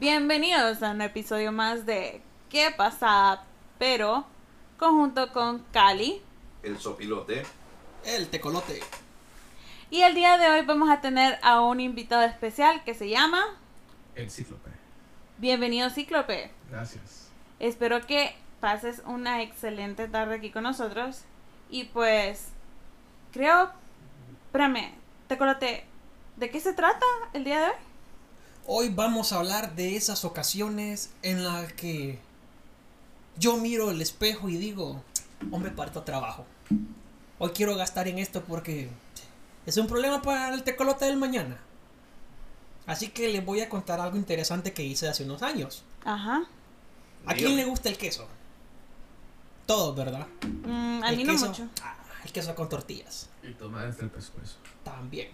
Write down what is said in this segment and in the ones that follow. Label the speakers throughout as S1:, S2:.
S1: Bienvenidos a un episodio más de ¿Qué pasa? Pero conjunto con Cali.
S2: El sopilote.
S3: El tecolote.
S1: Y el día de hoy vamos a tener a un invitado especial que se llama
S4: El cíclope.
S1: Bienvenido Cíclope.
S4: Gracias.
S1: Espero que pases una excelente tarde aquí con nosotros. Y pues, creo, espérame, Tecolote, ¿de qué se trata el día de hoy?
S3: Hoy vamos a hablar de esas ocasiones en las que yo miro el espejo y digo, hombre, parto trabajo. Hoy quiero gastar en esto porque es un problema para el tecolote del mañana. Así que les voy a contar algo interesante que hice hace unos años.
S1: Ajá.
S3: ¿A quién le gusta el queso? Todos, ¿verdad?
S1: Mm, a
S3: El
S1: mí no
S3: queso-
S1: mucho.
S3: Ah, el queso con tortillas.
S4: Y tomar desde el pescuezo.
S3: También.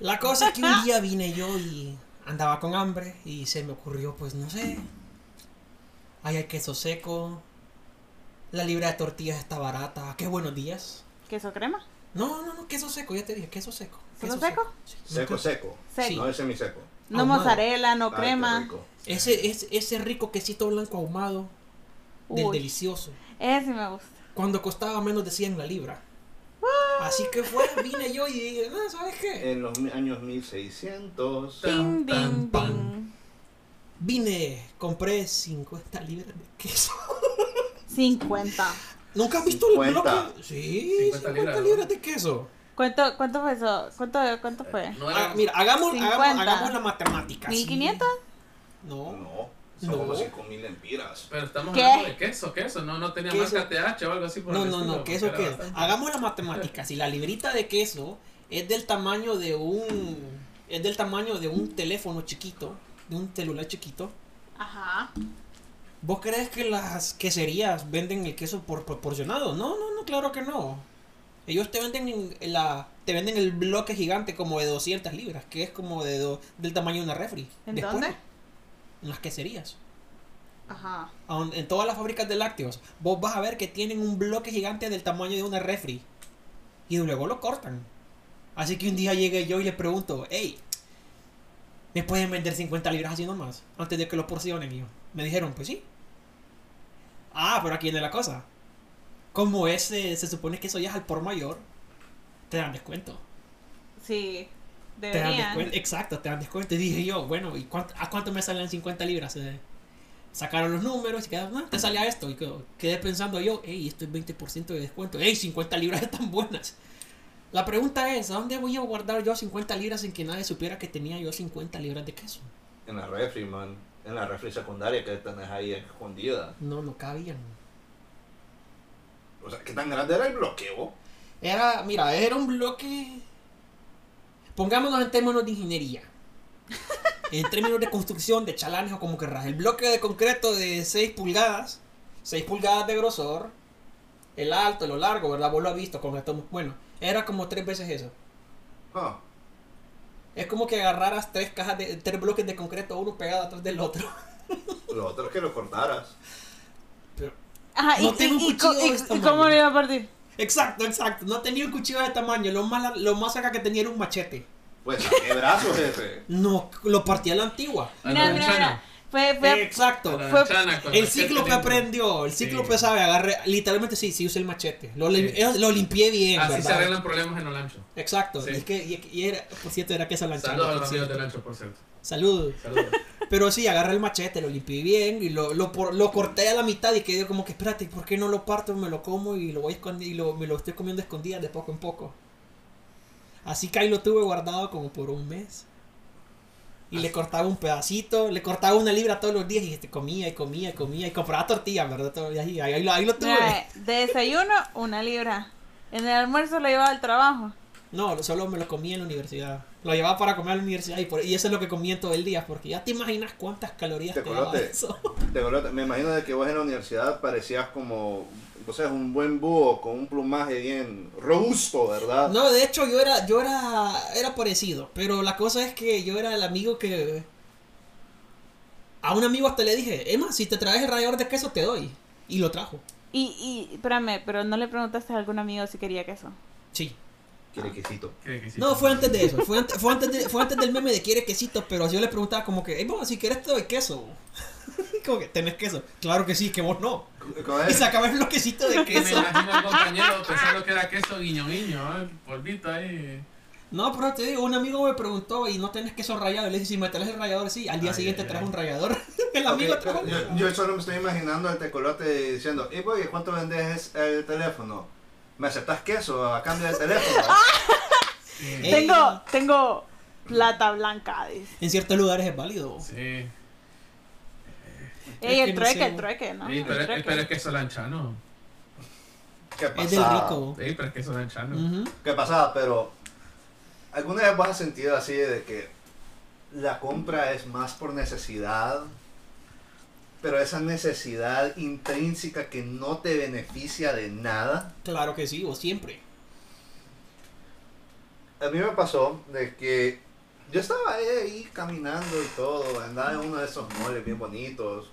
S3: La cosa es que un día vine yo y andaba con hambre y se me ocurrió, pues no sé. Ahí hay queso seco. La libra de tortillas está barata. Qué buenos días.
S1: ¿Queso crema?
S3: No, no, no, queso seco, ya te dije, queso seco.
S1: ¿Queso
S3: queso
S1: seco?
S3: Sí,
S2: Seco, seco. No es semiseco.
S1: No
S3: Ahumado.
S1: mozzarella, no
S2: Ay, qué
S1: crema.
S3: Ese, ese, ese rico quesito blanco ahumado. Del delicioso.
S1: Ese sí me gusta.
S3: Cuando costaba menos de 100 la libra. Así que fue, vine yo y dije, no, ¿sabes qué?
S2: En los años 1600.
S1: Ding, ding, ding.
S3: Vine, compré 50 libras de queso.
S1: 50.
S3: ¿Nunca has visto el
S2: 50.
S3: bloque? Sí, 50,
S4: 50 libras,
S3: libras,
S4: ¿no?
S3: de queso.
S1: ¿Cuánto, cuánto fue eso? ¿Cuánto, cuánto fue?
S4: No
S3: Ah,
S4: era.
S3: mira, hagamos,
S1: 50.
S3: hagamos, hagamos la matemática. sí.
S1: ¿1500?
S3: No.
S2: No, son
S3: No.
S2: como 5000 empiras.
S4: Pero estamos
S1: ¿Qué?
S4: hablando de queso, queso. No, no tenía
S3: Queso.
S4: marca TH o algo así por
S3: No,
S4: el
S3: no,
S4: estilo,
S3: no, queso
S4: bastante.
S3: Hagamos la matemática. Si la librita de queso es del tamaño de un es del tamaño de un teléfono chiquito, de un celular chiquito,
S1: Ajá.
S3: ¿vos crees que las queserías venden el queso por proporcionado? No, no, no, claro que no. Ellos te venden en la te venden el bloque gigante como de 200 libras, que es como de do- del tamaño de una refri.
S1: ¿En
S3: Después,
S1: dónde?
S3: En las queserías.
S1: Ajá.
S3: En todas las fábricas de lácteos, vos vas a ver que tienen un bloque gigante del tamaño de una refri. Y luego lo cortan. Así que un día llegué yo y le pregunto, hey, ¿me pueden vender 50 libras así nomás? Antes de que lo porcionen. Y yo, me dijeron, pues sí. Ah, pero aquí viene la cosa. Como ese, se supone que eso ya es al por mayor, te dan descuento.
S1: Sí.
S3: Te dan descuento. Exacto, te dan descuento. Y dije yo, bueno, ¿y cuánto- a cuánto me salen 50 libras? Eh, sacaron los números y quedaron, ah, te salía esto. Y quedo- quedé pensando yo, hey, esto es 20% de descuento. Hey, 50 libras están buenas. La pregunta es, ¿a dónde voy a guardar yo 50 libras sin que nadie supiera que tenía yo 50 libras de queso?
S2: En la refri, man. En la refri secundaria que tenés ahí escondida.
S3: No, no cabían.
S2: O sea, ¿qué tan grande era el bloqueo?
S3: Era, mira, era un bloque. Pongámonos en términos de ingeniería. En términos de construcción, de chalanes o como querrás. El bloque de concreto de 6 pulgadas, 6 pulgadas de grosor, el alto, lo largo, ¿verdad? Vos lo has visto con esto. Bueno, era como tres veces eso.
S2: Ah,
S3: Es como que agarraras tres cajas de tres bloques de concreto, uno pegado atrás del otro.
S2: lo otro es que lo cortaras.
S3: Pero-
S1: Ajá.
S3: No
S1: ¿Y,
S3: tengo
S1: y, y, cómo lo iba a partir?
S3: Exacto, exacto. No tenía un cuchillo de tamaño. Lo más, lo más cerca que tenía era un machete.
S2: Pues saqué brazos, jefe.
S3: No, lo partía a la antigua.
S4: A
S1: Mira,
S4: la
S1: mira,
S4: manchana.
S1: mira. Fue, fue,
S3: Exacto.
S1: Fue-
S3: El cíclope
S4: limpio.
S3: aprendió, el cíclope
S4: Sí.
S3: sabe, agarré, literalmente sí, sí usé el machete. Lo,
S4: Sí.
S3: eh, lo limpié bien,
S4: Así se arreglan problemas en Olancho.
S3: Exacto.
S4: Sí.
S3: Y, es que, y, y era, por cierto, era queso lanchado.
S4: Saludos a los amigos de. Olancho, por cierto.
S3: Salud.
S4: Saludos.
S3: Pero sí, agarré el machete, lo limpié bien y lo, lo, por- lo corté a la mitad y quedé como que, espérate, ¿por qué no lo parto? Me lo como y lo voy a esconder y lo, me lo estoy comiendo escondidas de poco en poco. Así que ahí lo tuve guardado como por un mes. Y le cortaba un pedacito, le cortaba una libra todos los días y este, comía y comía y comía y compraba tortillas, ¿verdad? Todo- y ahí, ahí lo, ahí lo tuve.
S1: mira, de desayuno, una libra. En el almuerzo lo llevaba al trabajo.
S3: No, solo me lo comía en la universidad. Lo llevaba para comer a la universidad y, por- y eso es lo que comía todo el día, porque ya te imaginas cuántas calorías te,
S2: Te
S3: daba
S2: colote.
S3: eso.
S2: De verdad, me imagino de que vos en la universidad parecías como, o sea, un buen búho con un plumaje bien robusto, ¿verdad?
S3: No, de hecho yo era, yo era, era parecido, pero la cosa es que yo era el amigo que... A un amigo hasta le dije, Emma, si te traes el rallador de queso te doy. Y lo trajo.
S1: Y, y, espérame, pero no le preguntaste a algún amigo si quería queso.
S3: Sí.
S2: Quiere quesito.
S3: No, fue antes de eso. Fue antes, fue antes, de- fue antes del meme de quiere quesito, pero yo le preguntaba como que, hey, vos, si quieres te doy queso. como que, ¿tenés queso? Claro que sí, que vos no.
S2: ¿Cómo
S3: Y sacaba el bloquecito de
S4: Que me
S3: queso.
S4: imagino al compañero pensando que era queso guiño guiño, ¿eh? polvito ahí.
S3: No, pero te digo, un amigo me preguntó y no tenés queso rallado. Y le dije, si me traes el rallador, sí. Al día
S4: Ay,
S3: siguiente
S4: ay,
S3: trajo
S4: ay.
S3: un rallador. el amigo
S2: Ok,
S3: trajo un
S2: yo, yo solo me estoy imaginando el tecolote diciendo, y voy, ¿cuánto vendes el teléfono? ¿Me aceptas queso a cambio del teléfono?
S3: Ey,
S1: Tengo, tengo plata blanca, dice.
S3: En ciertos lugares es válido.
S4: Sí.
S1: Ey,
S3: que
S1: el trueque, el trueque, ¿no?
S4: Sí,
S1: El
S4: pero, es-
S1: trueque.
S4: pero es queso lanchano.
S2: ¿Qué
S3: Es del rico.
S4: Sí, pero es queso lanchano.
S3: Ujú.
S2: ¿Qué pasaba? Pero, ¿alguna vez vos has sentido así de que la compra es más por necesidad? Pero esa necesidad intrínseca que no te beneficia de nada.
S3: Claro que sí, o siempre.
S2: A mí me pasó de que yo estaba ahí, caminando y todo, andaba en uno de esos moles bien bonitos.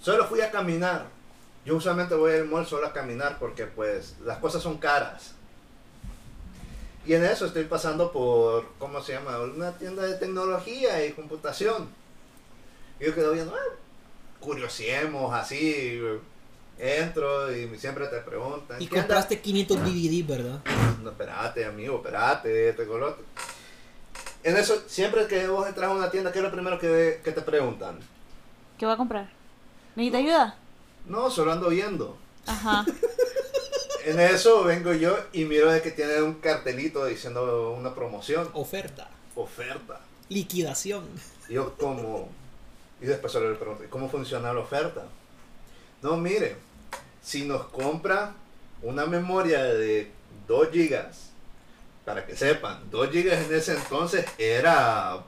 S2: Solo fui a caminar. Yo usualmente voy al mall solo a caminar porque pues las cosas son caras. Y en eso estoy pasando por, ¿cómo se llama? Una tienda de tecnología y computación. Y yo quedo viendo, ah, curiosiemos así. Entro y siempre te preguntan.
S3: Y
S2: "¿Qué andas
S3: compraste 500 DVD, ¿verdad?
S2: no, espérate, amigo, espérate, te colote. En eso, siempre que vos entras a una tienda, ¿qué es lo primero que, que te preguntan?
S1: ¿Qué va a comprar? ¿Necesita ayuda?
S2: No, solo ando viendo.
S1: Ajá.
S2: En eso vengo yo y miro de que tiene un cartelito diciendo una promoción,
S3: Oferta.
S2: oferta.
S3: Liquidación.
S2: Yo como... Y después solo le pregunto, ¿cómo funciona la oferta? No, mire, si nos compra una memoria de 2 gigas, para que sepan, 2 gigas en ese entonces era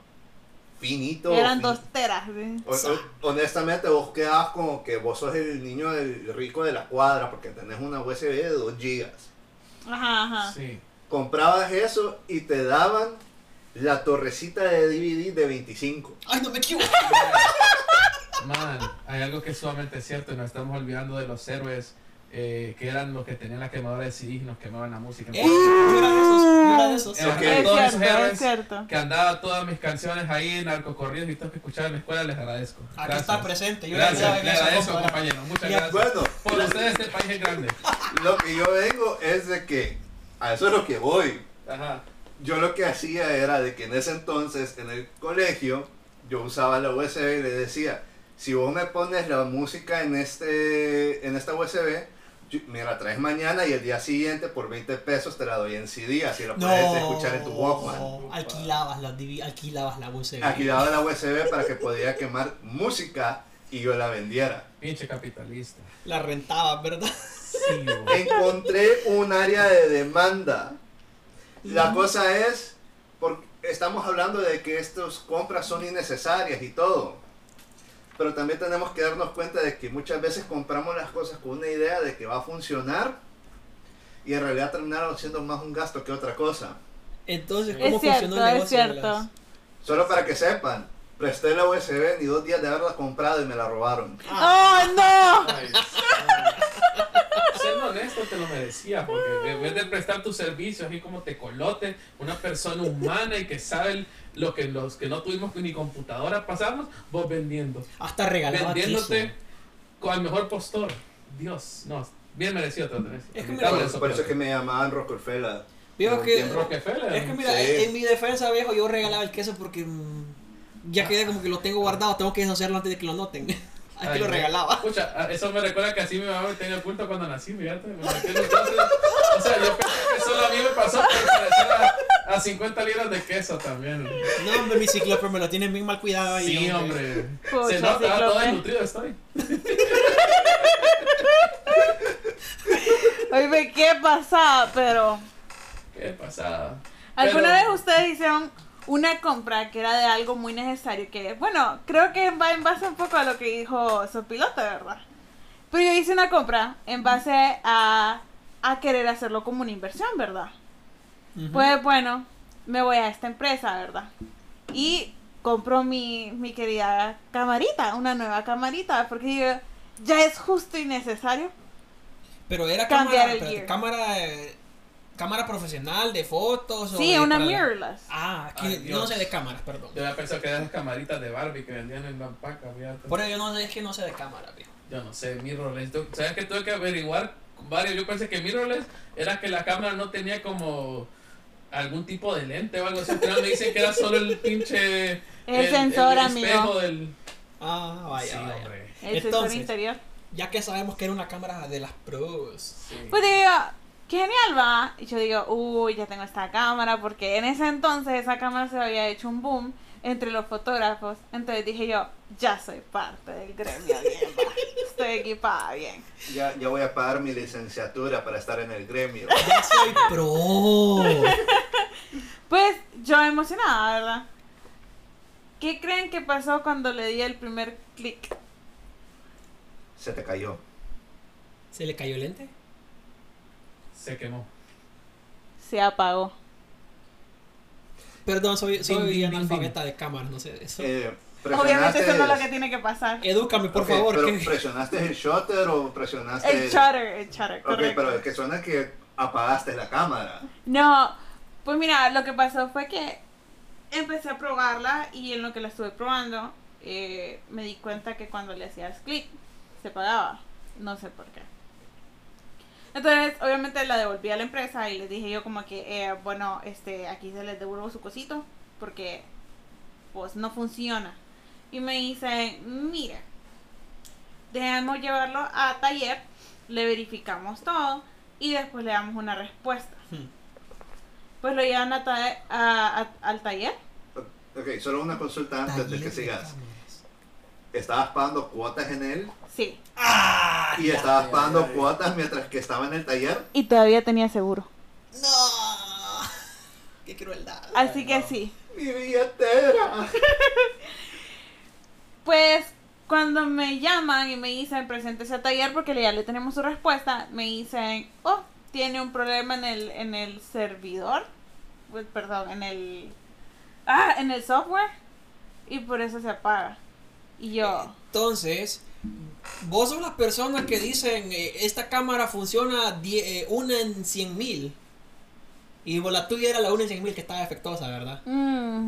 S2: finito.
S1: Eran
S2: fin-
S1: dos teras.
S2: O- o- honestamente, vos quedabas como que vos sos el niño del rico de la cuadra porque tenés una USB de 2 gigas.
S1: Ajá, ajá.
S4: Sí.
S2: Comprabas eso y te daban la torrecita de DVD de 25.
S3: Ay, no me equivoco.
S4: Man, hay algo que es sumamente cierto y nos estamos olvidando de los héroes eh, que eran los que tenían la quemadora de CDs y nos quemaban la música.
S3: Yo era de esos. Yo era de esos.
S4: Era-.
S1: Es
S4: todos esos héroes que andaba todas mis canciones ahí, narcocorridos y todo que escuchaba en la escuela, les agradezco.
S3: Aquí
S4: Gracias.
S3: está presente. Yo
S4: Gracias, le
S3: de
S4: agradezco,
S3: esos,
S4: compañero. Muchas gracias.
S2: Bueno,
S4: Por ustedes este país es grande.
S2: lo que yo vengo es de que a eso es lo que voy.
S4: Ajá.
S2: Yo lo que hacía era de que en ese entonces en el colegio yo usaba la USB y le decía, si vos me pones la música en este en esta USB, yo- me la traes mañana y el día siguiente por 20 pesos te la doy en CD, así lo
S3: No.
S2: puedes escuchar en tu Walkman.
S3: Alquilabas la, alquilabas la USB.
S2: Aquí daba la USB para que podía quemar música y yo la vendiera.
S4: Pinche capitalista.
S3: La rentabas, ¿verdad?
S4: Sí, güey.
S2: encontré un área de demanda. La cosa es, porque estamos hablando de que estas compras son innecesarias y todo. Pero también tenemos que darnos cuenta de que muchas veces compramos las cosas con una idea de que va a funcionar y en realidad terminaron siendo más un gasto que otra cosa.
S3: Entonces, ¿cómo
S1: Es
S3: funcionó
S1: cierto,
S3: el
S1: es
S3: negocio?
S1: cierto.
S3: las-
S2: Solo para que sepan, presté la USB ni dos días de haberla comprado y me la robaron.
S1: ¡Oh, no!
S4: Ay, Honesto te lo merecía, porque en vez de prestar tus servicios así como te colote, una persona humana y que sabe lo que los que no tuvimos ni computadora pasamos, vos vendiendo.
S3: Hasta regalaba
S4: vendiéndote con el mejor postor. Dios, no, bien merecido te lo tenés.
S3: Es que mira,
S4: de eso,
S2: Por eso que me llamaban Rockefeller.
S3: Viejo
S2: Por
S3: que-. Es que mira,
S2: Sí.
S3: en, mi defensa, viejo, yo regalaba el queso porque mm, ya quedé como que lo tengo guardado, tengo que deshacerlo antes de que lo noten. Así que
S4: Ay,
S3: lo regalaba.
S4: Escucha, a- eso me recuerda que así mi mamá me tenía oculto cuando nací, fíjate. o sea, yo pensé que solo a mí me pasó por parecer a, a 50 libras de queso también.
S3: No, hombre, mi ciclope me lo tienen bien mal cuidado ahí.
S4: Sí, hombre.
S1: Pucha,
S4: Se nota, todo
S1: Cíclope.
S4: desnutrido estoy.
S1: Oye, qué pasada, pero...
S4: Qué pasada.
S1: ¿Alguna
S4: Pero-
S1: vez ustedes hicieron una compra que era de algo muy necesario? Que, bueno, creo que va en base un poco a lo que dijo su piloto, ¿verdad? Pero yo hice una compra en base a, a querer hacerlo como una inversión, ¿verdad? Pues bueno, me voy a esta empresa, ¿verdad? Y compro mi, mi querida camarita, una nueva camarita, porque ya es justo y necesario.
S3: Pero era
S1: Cambiar
S3: cámara,
S1: el
S3: cámara cámara profesional de fotos o
S1: Sí,
S3: de
S1: una
S3: para-
S1: mirrorless.
S3: Ah, aquí
S4: Ay,
S3: yo no sé de cámaras, perdón.
S4: Yo había pensado que eran las camaritas de Barbie que vendían en la paca, fíjate.
S3: Por eso yo no sé, es que no sé de cámaras, viejo.
S4: Yo no sé, mirrorless. Tú- ¿Sabes que tuve que averiguar varios? Yo pensé que mirrorless era que la cámara no tenía como algún tipo de lente o algo así. Final me dicen que era solo el pinche.
S1: El sensor,
S4: el
S1: amigo.
S4: espejo del.
S3: Ah, vaya,
S4: Sí,
S3: vaya.
S4: hombre.
S1: El sensor
S3: Entonces,
S1: interior.
S3: ya que sabemos que era una cámara de las pros.
S4: Sí.
S1: Pues digo, qué genial va. Y yo digo, uy, ya tengo esta cámara, porque en ese entonces esa cámara se había hecho un boom entre los fotógrafos. Entonces dije yo, ya soy parte del gremio, bien, va. Estoy equipada bien.
S2: Ya, ya voy a pagar mi licenciatura para estar en el gremio.
S3: Ya soy pro.
S1: Pues yo emocionada, ¿verdad? ¿Qué creen que pasó cuando le di el primer clic?
S2: Se te cayó.
S3: ¿Se le cayó el lente?
S4: Se quemó.
S1: Se apagó.
S3: Perdón, soy, soy analfabeta de cámaras, no sé eso.
S2: Eh,
S1: Obviamente eso no es lo que tiene que pasar.
S3: Edúcame, por
S2: Ok,
S3: favor.
S2: Pero
S3: que-
S2: presionaste el shutter o presionaste
S1: El shutter, el shutter,
S2: Ok,
S1: correcto.
S2: pero es que suena que apagaste la cámara.
S1: No, pues mira, lo que pasó fue que empecé a probarla y en lo que la estuve probando eh, me di cuenta que cuando le hacías clic se apagaba. No sé por qué. Entonces, obviamente la devolví a la empresa y les dije yo como que, eh, bueno, este, aquí se les devuelvo su cosito porque pues no funciona. Y me dicen, mira, dejemos llevarlo a taller, le verificamos todo y después le damos una respuesta.
S3: Hmm.
S1: Pues lo llevan a ta- a- a- al taller.
S2: Ok, solo una consulta antes de que sigas. ¿Estabas pagando cuotas en él?
S1: Sí.
S3: ¡Ah!
S2: ¿Y
S3: ya.
S2: estabas
S4: ya,
S2: pagando
S4: ya, ya.
S2: cuotas mientras que estaba en el taller?
S1: Y todavía tenía seguro.
S3: ¡No! ¡Qué crueldad!
S1: Así que
S4: no.
S1: sí.
S2: ¡Mi billetera!
S1: Pues cuando me llaman y me dicen preséntese a taller porque ya le tenemos su respuesta, me dicen, oh, tiene un problema en el, en el servidor. Pues, perdón, en el... Ah, en el software. Y por eso se apaga. Y yo...
S3: Entonces, vos sos las personas que dicen, eh, esta cámara funciona die- eh, una en 100 mil. Y vos, la tuya era la una en 100 mil que estaba defectuosa, ¿verdad?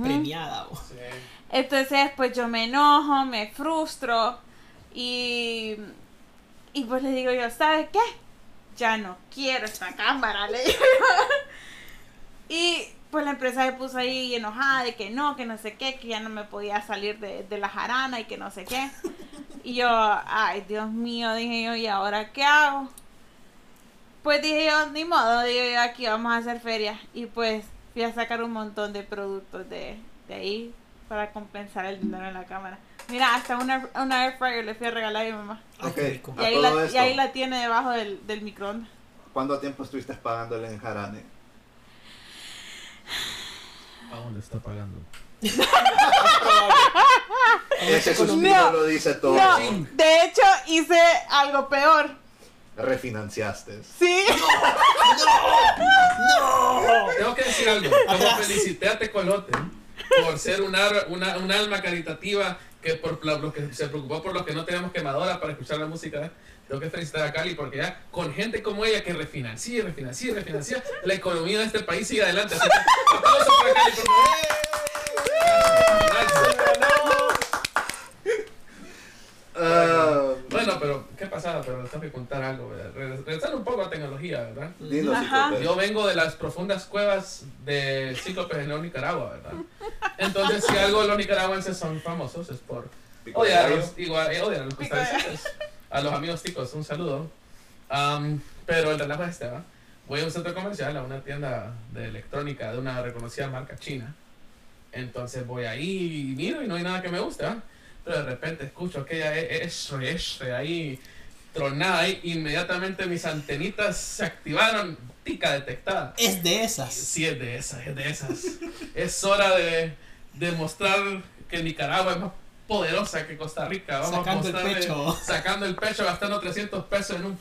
S3: Premiada. vos.
S4: Sí.
S1: Entonces, pues yo me enojo, me frustro y, y pues le digo yo, ¿sabes qué? Ya no quiero esta cámara, le digo. Y pues la empresa se puso ahí enojada de que no, que no sé qué, que ya no me podía salir de, de la jarana y que no sé qué. Y yo, ay, Dios mío, dije yo, ¿y ahora qué hago? Pues dije yo, ni modo, dije yo, aquí vamos a hacer feria. Y pues fui a sacar un montón de productos de, de ahí para compensar el dinero en la cámara. Mira, hasta una, una air fryer le fui a regalar a mi mamá.
S3: Ay,
S2: Ok.
S3: qué rico.
S1: Y ahí, la, y ahí la tiene debajo del, del microondas.
S2: ¿Cuánto tiempo estuviste pagándole en Jarane?
S4: ¿A dónde está pagando?
S2: Ese suspiro
S1: No,
S2: lo dice todo.
S1: No, de hecho hice algo peor.
S2: Refinanciaste.
S1: Sí.
S3: ¡No!
S4: Tengo que decir algo. Como felicité a Tecolote por ser un, una, un alma caritativa que por los que se preocupó por los que no tenemos quemadora para escuchar la música. Tengo que felicitar a Cali porque ya con gente como ella que refinancia, refinancia, refinancia, la economía de este país sigue adelante. Así que, aplausos para Cali, por favor. Bueno, pero qué pasada, pero les tengo que contar algo. ¿verdad? Regres- Regresando un poco a tecnología, ¿verdad?
S2: Cíclope.
S4: Yo vengo de las profundas cuevas de Cíclopes en Nicaragua, ¿verdad? Entonces, si algo los nicaragüenses son famosos es por
S2: Pico de
S4: odiar a
S2: gallo.
S4: los, igual, eh, odiar a los costarricenses. A los amigos ticos, un saludo. Pero el relajo es este, ¿va? Voy a un centro comercial, a una tienda de electrónica de una reconocida marca china. Entonces voy ahí y miro y no hay nada que me guste, ¿va? Pero de repente escucho aquella e- eso, ahí tronada y inmediatamente mis antenitas se activaron, tica detectada.
S3: Es de esas.
S4: Sí, es de esas, es de esas. es hora de demostrar que Nicaragua es más poderosa que Costa Rica. Vamos
S3: Sacando el
S4: a
S3: pecho.
S4: Sacando el pecho, gastando 300 pesos en un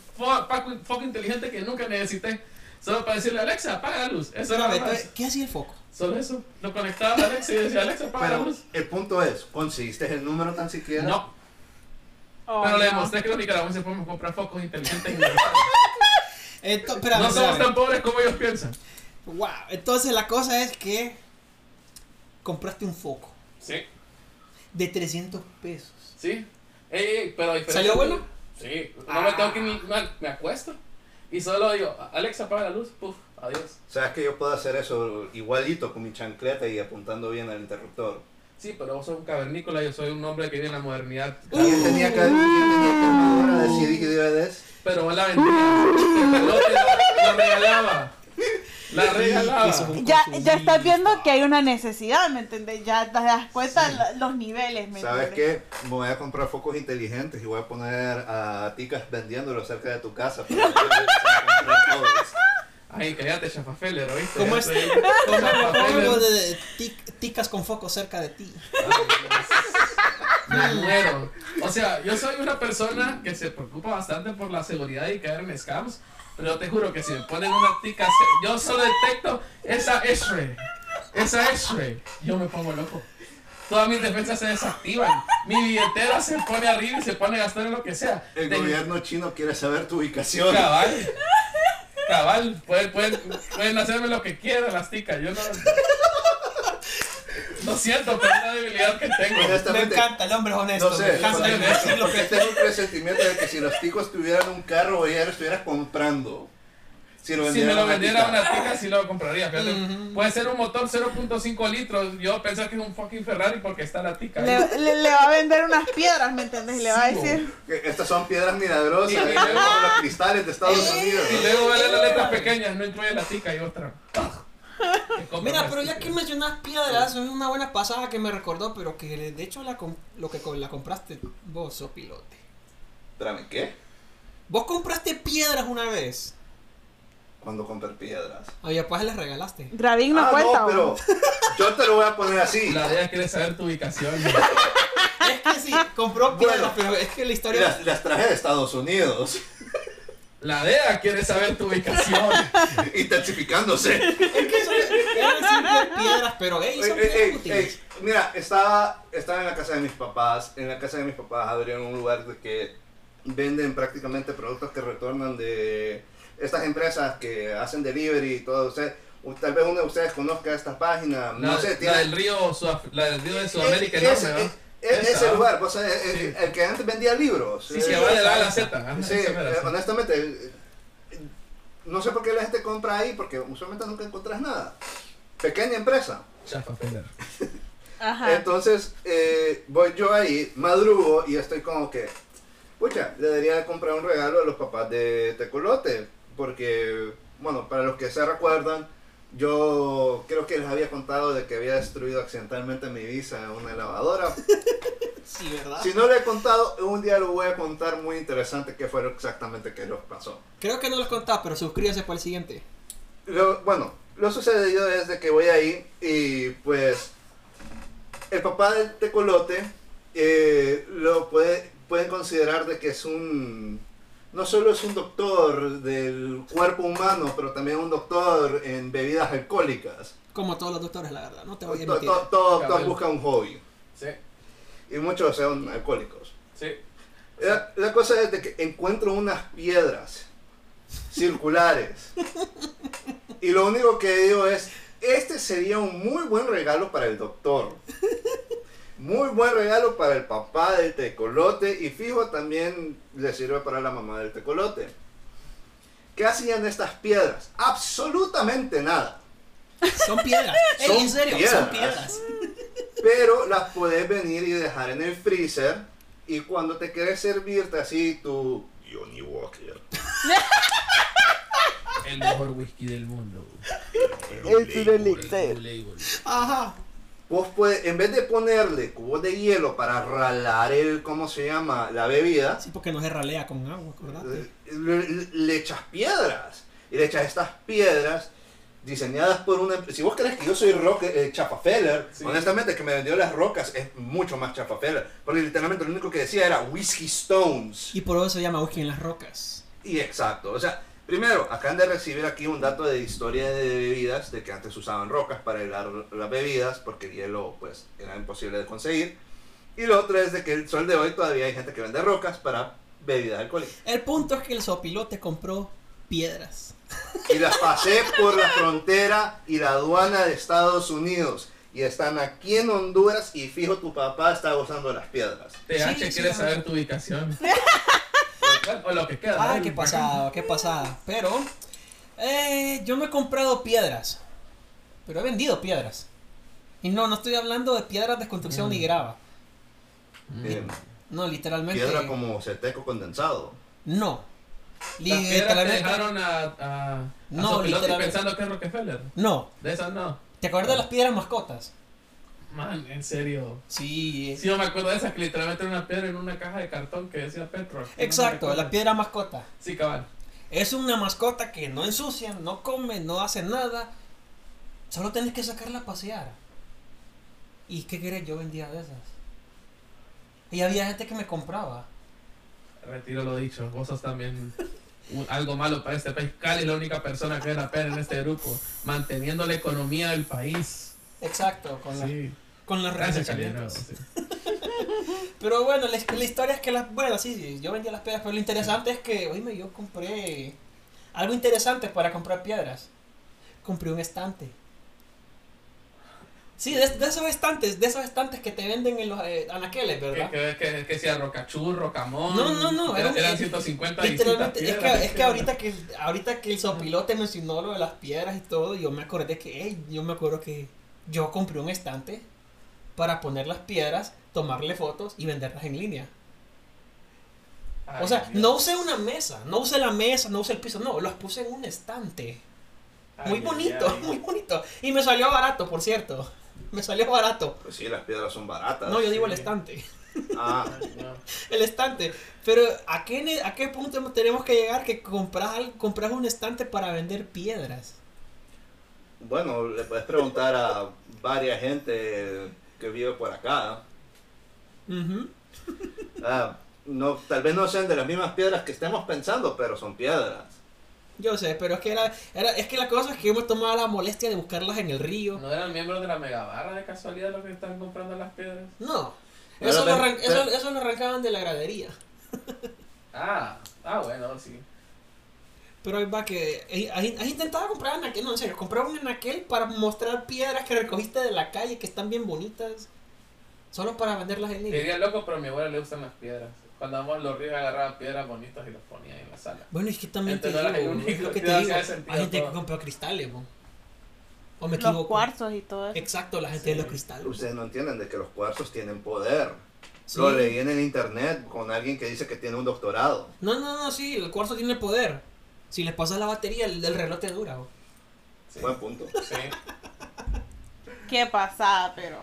S4: foco inteligente que nunca necesité. Solo para decirle, Alexa, apaga la luz. Eso más.
S3: entonces, ¿Qué hacía el foco?
S4: Solo eso. Lo conectaba a Alexa y decía, Alexa, apaga la
S2: Pero
S4: luz.
S2: el punto es, ¿conseguiste el número tan siquiera?
S4: No,
S1: Oh,
S4: pero le demostré que los nicaragüenses podemos comprar focos inteligentes y
S3: espérame,
S4: No somos tan pobres como ellos piensan.
S3: Wow. Entonces la cosa es que compraste un foco
S4: Sí,
S3: de 300 pesos.
S4: sí. Ey, ey, pero
S3: ¿Salió bueno?
S4: Sí, no me tengo que ni. Me, me acuesto. Y solo digo, Alexa, apaga la luz. Puf, adiós.
S2: ¿Sabes que yo puedo hacer eso igualito con mi chancleta y apuntando bien al interruptor?
S4: Sí, pero vos sos un cavernícola, yo soy un hombre que vive en la modernidad.
S2: ¿Quién tenía que quién tenía que armadura de CD y DVDs?
S4: Pero vos la vendías. El pelote la, la regalaba. La regalaba.
S1: Ya, ya estás viendo que hay una necesidad, ¿me entiendes? Ya te das cuenta la- los niveles, ¿me
S2: ¿Sabes qué? Me voy a comprar focos inteligentes y voy a poner a ticas vendiéndolos cerca de tu casa. para.
S4: Ay, cállate, chafafeler, ¿oíste?
S3: ¿Cómo es? ¿Cómo de tic- ticas con foco cerca de ti?
S4: Me muero. O sea, yo soy una persona que se preocupa bastante por la seguridad y caer en scams. Pero te juro que si me ponen una tica, yo solo detecto esa X-ray. Esa X-ray. Yo me pongo loco. Todas mis defensas se desactivan. Mi billetera se pone arriba y se pone a gastar en lo que sea.
S2: El gobierno chino quiere saber tu ubicación.
S4: Cabal. Cabal. Pueden, pueden, pueden hacerme lo que quieran las ticas. Yo no. Lo siento, pero es una debilidad que tengo.
S3: Me encanta, el hombre es honesto.
S2: No sé,
S3: me encanta
S2: porque-
S3: decir lo que
S2: tengo un presentimiento de que si los ticos tuvieran un carro, ya lo estuvieras comprando. Si, lo
S4: Si
S2: vendieran
S4: me lo vendiera
S2: tica.
S4: una tica, sí lo compraría. fíjate. Puede ser un motor 0.5 litros. Yo pensé que es un fucking Ferrari porque está la tica.
S1: Le, le- le va a vender unas piedras, ¿me entiendes? Y le va a decir,
S2: Estas son piedras milagrosas,
S4: Y-
S2: ¿eh? como los cristales de Estados
S3: Eh,
S2: Unidos.
S4: Y luego vale las letras pequeñas, no incluye la tica y otra. Que
S3: Mira, pero ya que mencionas piedras, es una buena pasada que me recordó, pero que de hecho la lo que la compraste vos, sos pilote.
S2: Espérame, ¿qué?
S3: Vos compraste piedras una vez.
S2: Cuando compré piedras.
S3: A mi papá se las regalaste.
S1: Gravin no
S2: ah,
S1: cuenta.
S2: no, pero yo te lo voy a poner así.
S4: La DEA quiere saber tu ubicación.
S3: Es que sí, compró
S2: Bueno.
S3: piedras, pero es que la historia.
S2: las, las traje de Estados Unidos.
S4: La DEA quiere saber tu ubicación.
S2: Intensificándose.
S3: Es que son, piedras, pero son
S2: ey,
S3: piedras
S2: ey, ey, Mira, estaba, estaba en la casa de mis papás. En la casa de mis papás abrieron un lugar de que venden prácticamente productos que retornan de estas empresas que hacen delivery y todo. O sea, tal vez uno de ustedes conozca esta página.
S4: La,
S2: no sé,
S4: la
S2: tiene.
S4: del río, Sudaf- la del río de Sudamérica
S2: Eh,
S4: enorme,
S2: ese,
S4: ¿verdad?
S2: Eh,
S4: Esa,
S2: ese lugar, pues, eh, eh,
S4: Sí.
S2: el que antes vendía libros.
S4: Sí, sí,
S2: Eh,
S4: va de la Z.
S2: Sí, eh, honestamente, no sé por qué la gente compra ahí, porque usualmente nunca encontrás nada. Pequeña empresa.
S4: Chafa.
S1: Ajá.
S2: Entonces, eh, voy yo ahí, madrugo y estoy como que, pucha, le debería de comprar un regalo a los papás de Tecolote, porque, bueno, para los que se recuerdan, yo creo que les había contado de que había destruido accidentalmente mi visa en una lavadora.
S3: Sí, ¿verdad?
S2: Si no le he contado, un día lo voy a contar muy interesante qué fue lo exactamente que nos pasó.
S3: Creo que no les contaba, pero suscríbase para el siguiente.
S2: Lo- bueno, lo sucedido es de que voy ahí y pues el papá del tecolote eh, lo puede, pueden considerar de que es un no solo es un doctor del cuerpo humano, pero también un doctor en bebidas alcohólicas.
S3: Como todos los doctores, la verdad. No te voy a mentir.
S2: to- Todo doctor
S4: Cabal.
S2: busca un hobby
S4: Sí,
S2: y muchos son alcohólicos.
S4: sí.
S2: La, la cosa es de que encuentro unas piedras circulares. Y lo único que digo es, este sería un muy buen regalo para el doctor. Muy buen regalo para el papá del tecolote y fijo también le sirve para la mamá del tecolote. ¿Qué hacían estas piedras? Absolutamente nada.
S3: Son piedras. Ey,
S2: Son
S3: en serio,
S2: piedras.
S3: son piedras.
S2: Pero las puedes venir y dejar en el freezer y cuando te quieres servirte así tu Johnny Walker.
S4: El mejor whisky del mundo.
S1: Es un elixir.
S4: Blue Label.
S3: Ajá.
S2: Vos puedes, en vez de ponerle cubos de hielo para ralar el, ¿cómo se llama? La bebida,
S3: Sí, porque no se ralea con agua, acordate.
S2: le, le- le echas piedras. Y le echas estas piedras diseñadas por una... Si vos crees que yo soy rock, eh, chafafeller,
S4: Sí.
S2: honestamente que me vendió las rocas es mucho más chafafeller. Porque literalmente lo único que decía era Whiskey Stones.
S3: Y por eso se llama whisky en las rocas.
S2: Y exacto, o sea, primero, acaban de recibir aquí un dato de historia de bebidas, de que antes usaban rocas para helar las bebidas, porque el hielo pues era imposible de conseguir. Y lo otro es de que el sol de hoy todavía hay gente que vende rocas para bebidas alcohólicas.
S3: El punto es que el sopilote compró piedras.
S2: Y las pasé por la frontera y la aduana de Estados Unidos. Y están aquí en Honduras y fijo tu papá está gozando las piedras.
S4: TH
S3: Sí, sí,
S4: quiere
S3: sí.
S4: saber tu ubicación. o lo que queda.
S3: Ah,
S4: ¿no?
S3: qué pasada, qué pasada. Pero eh, yo no he comprado piedras, pero he vendido piedras. Y no, no estoy hablando de piedras de construcción
S4: Mm.
S3: ni grava.
S2: Eh,
S3: No, literalmente.
S2: piedra como seteco condensado.
S3: No.
S4: Las que
S3: Literalmente.
S4: dejaron a, a, a
S3: No, literalmente.
S4: pensando que es Rockefeller.
S3: No.
S4: De esas no.
S3: ¿Te acuerdas de las piedras mascotas?
S4: Man, en serio.
S3: Sí.
S4: Sí, yo me acuerdo de esas que literalmente era una piedra en una caja de cartón que decía Petro.
S3: Exacto, la piedra mascota.
S4: Sí, cabal.
S3: Es una mascota que no ensucia, no come, no hace nada. Solo tienes que sacarla a pasear. ¿Y qué querés? Yo vendía de esas. Y había gente que me compraba.
S4: Retiro lo dicho. Vos sos también un- algo malo para este país. Cali es la única persona que vale la pena en este grupo. Manteniendo la economía del país.
S3: Exacto, con, la-
S4: Sí.
S3: Con los
S4: Gracias, sí.
S3: Pero bueno, la, la historia es que las. Bueno, sí, sí, yo vendía las piedras, pero lo interesante es que, oíme, yo compré algo interesante para comprar piedras. Compré un estante. Sí, de, de esos estantes, de esos estantes que te venden en los eh, anaqueles,
S4: Que,
S3: ¿verdad?
S4: que, que, que sea rocachurro, camón.
S3: No, no, no,
S4: Eran,
S3: era-
S4: eran 150
S3: Literalmente,
S4: distintas
S3: es que,
S4: piedras.
S3: es que ahorita que ahorita que el sopilote mencionó lo de las piedras y todo, yo me acordé que, ey, yo me acuerdo que yo compré un estante para poner las piedras, tomarle fotos y venderlas en línea.
S4: Ay,
S3: O sea,
S4: Dios.
S3: no usé una mesa, no usé la mesa, no usé el piso, no, las puse en un estante.
S4: Ay,
S3: Muy bonito,
S4: ay.
S3: muy bonito. Y me salió barato, por cierto. Me salió barato.
S2: Pues sí, las piedras son baratas.
S3: No, yo digo el estante.
S2: Ah,
S4: no.
S3: El estante. Pero ¿a qué, ne- a qué punto tenemos que llegar que compras, compras un estante para vender piedras?
S2: bueno, le puedes preguntar a varias gente que vive por acá. Ah, no, tal vez no sean de las mismas piedras que estemos pensando, pero son piedras.
S3: Yo sé, pero es que era, era, es que la cosa es que me tomaba la molestia de buscarlas en el río.
S4: ¿No eran miembros de la megabarra de casualidad los que están comprando las piedras?
S3: No. Eso, lo, eso, eso lo arrancaban de la gradería.
S4: Ah, ah, bueno, sí.
S3: Pero ahí va que. eh, ¿Has, intentado comprar anaquel? No, en serio, comprar un anaquel para mostrar piedras que recogiste de la calle que están bien bonitas. Solo para venderlas en línea.
S4: Diría loco, pero a mi abuela le gustan las piedras. Cuando vamos a los ríos agarraba piedras bonitas y las ponía ahí en la sala.
S3: Bueno, es que también te digo,
S4: no era el
S3: es lo que te digo. Hay gente que
S4: todo.
S3: compra cristales, bo. O me
S1: Los
S3: equivoco.
S1: cuarzos y todo eso.
S3: Exacto, la gente de los cristales.
S2: Ustedes no entienden de que los cuarzos tienen poder.
S3: Sí.
S2: Lo leí en el internet con alguien que dice que tiene un doctorado.
S3: No, no, no, sí, el cuarzo tiene poder. Si le pasas la batería, el, el reloj te dura.
S4: Sí.
S2: Buen punto.
S4: Sí.
S1: Qué pasada, pero.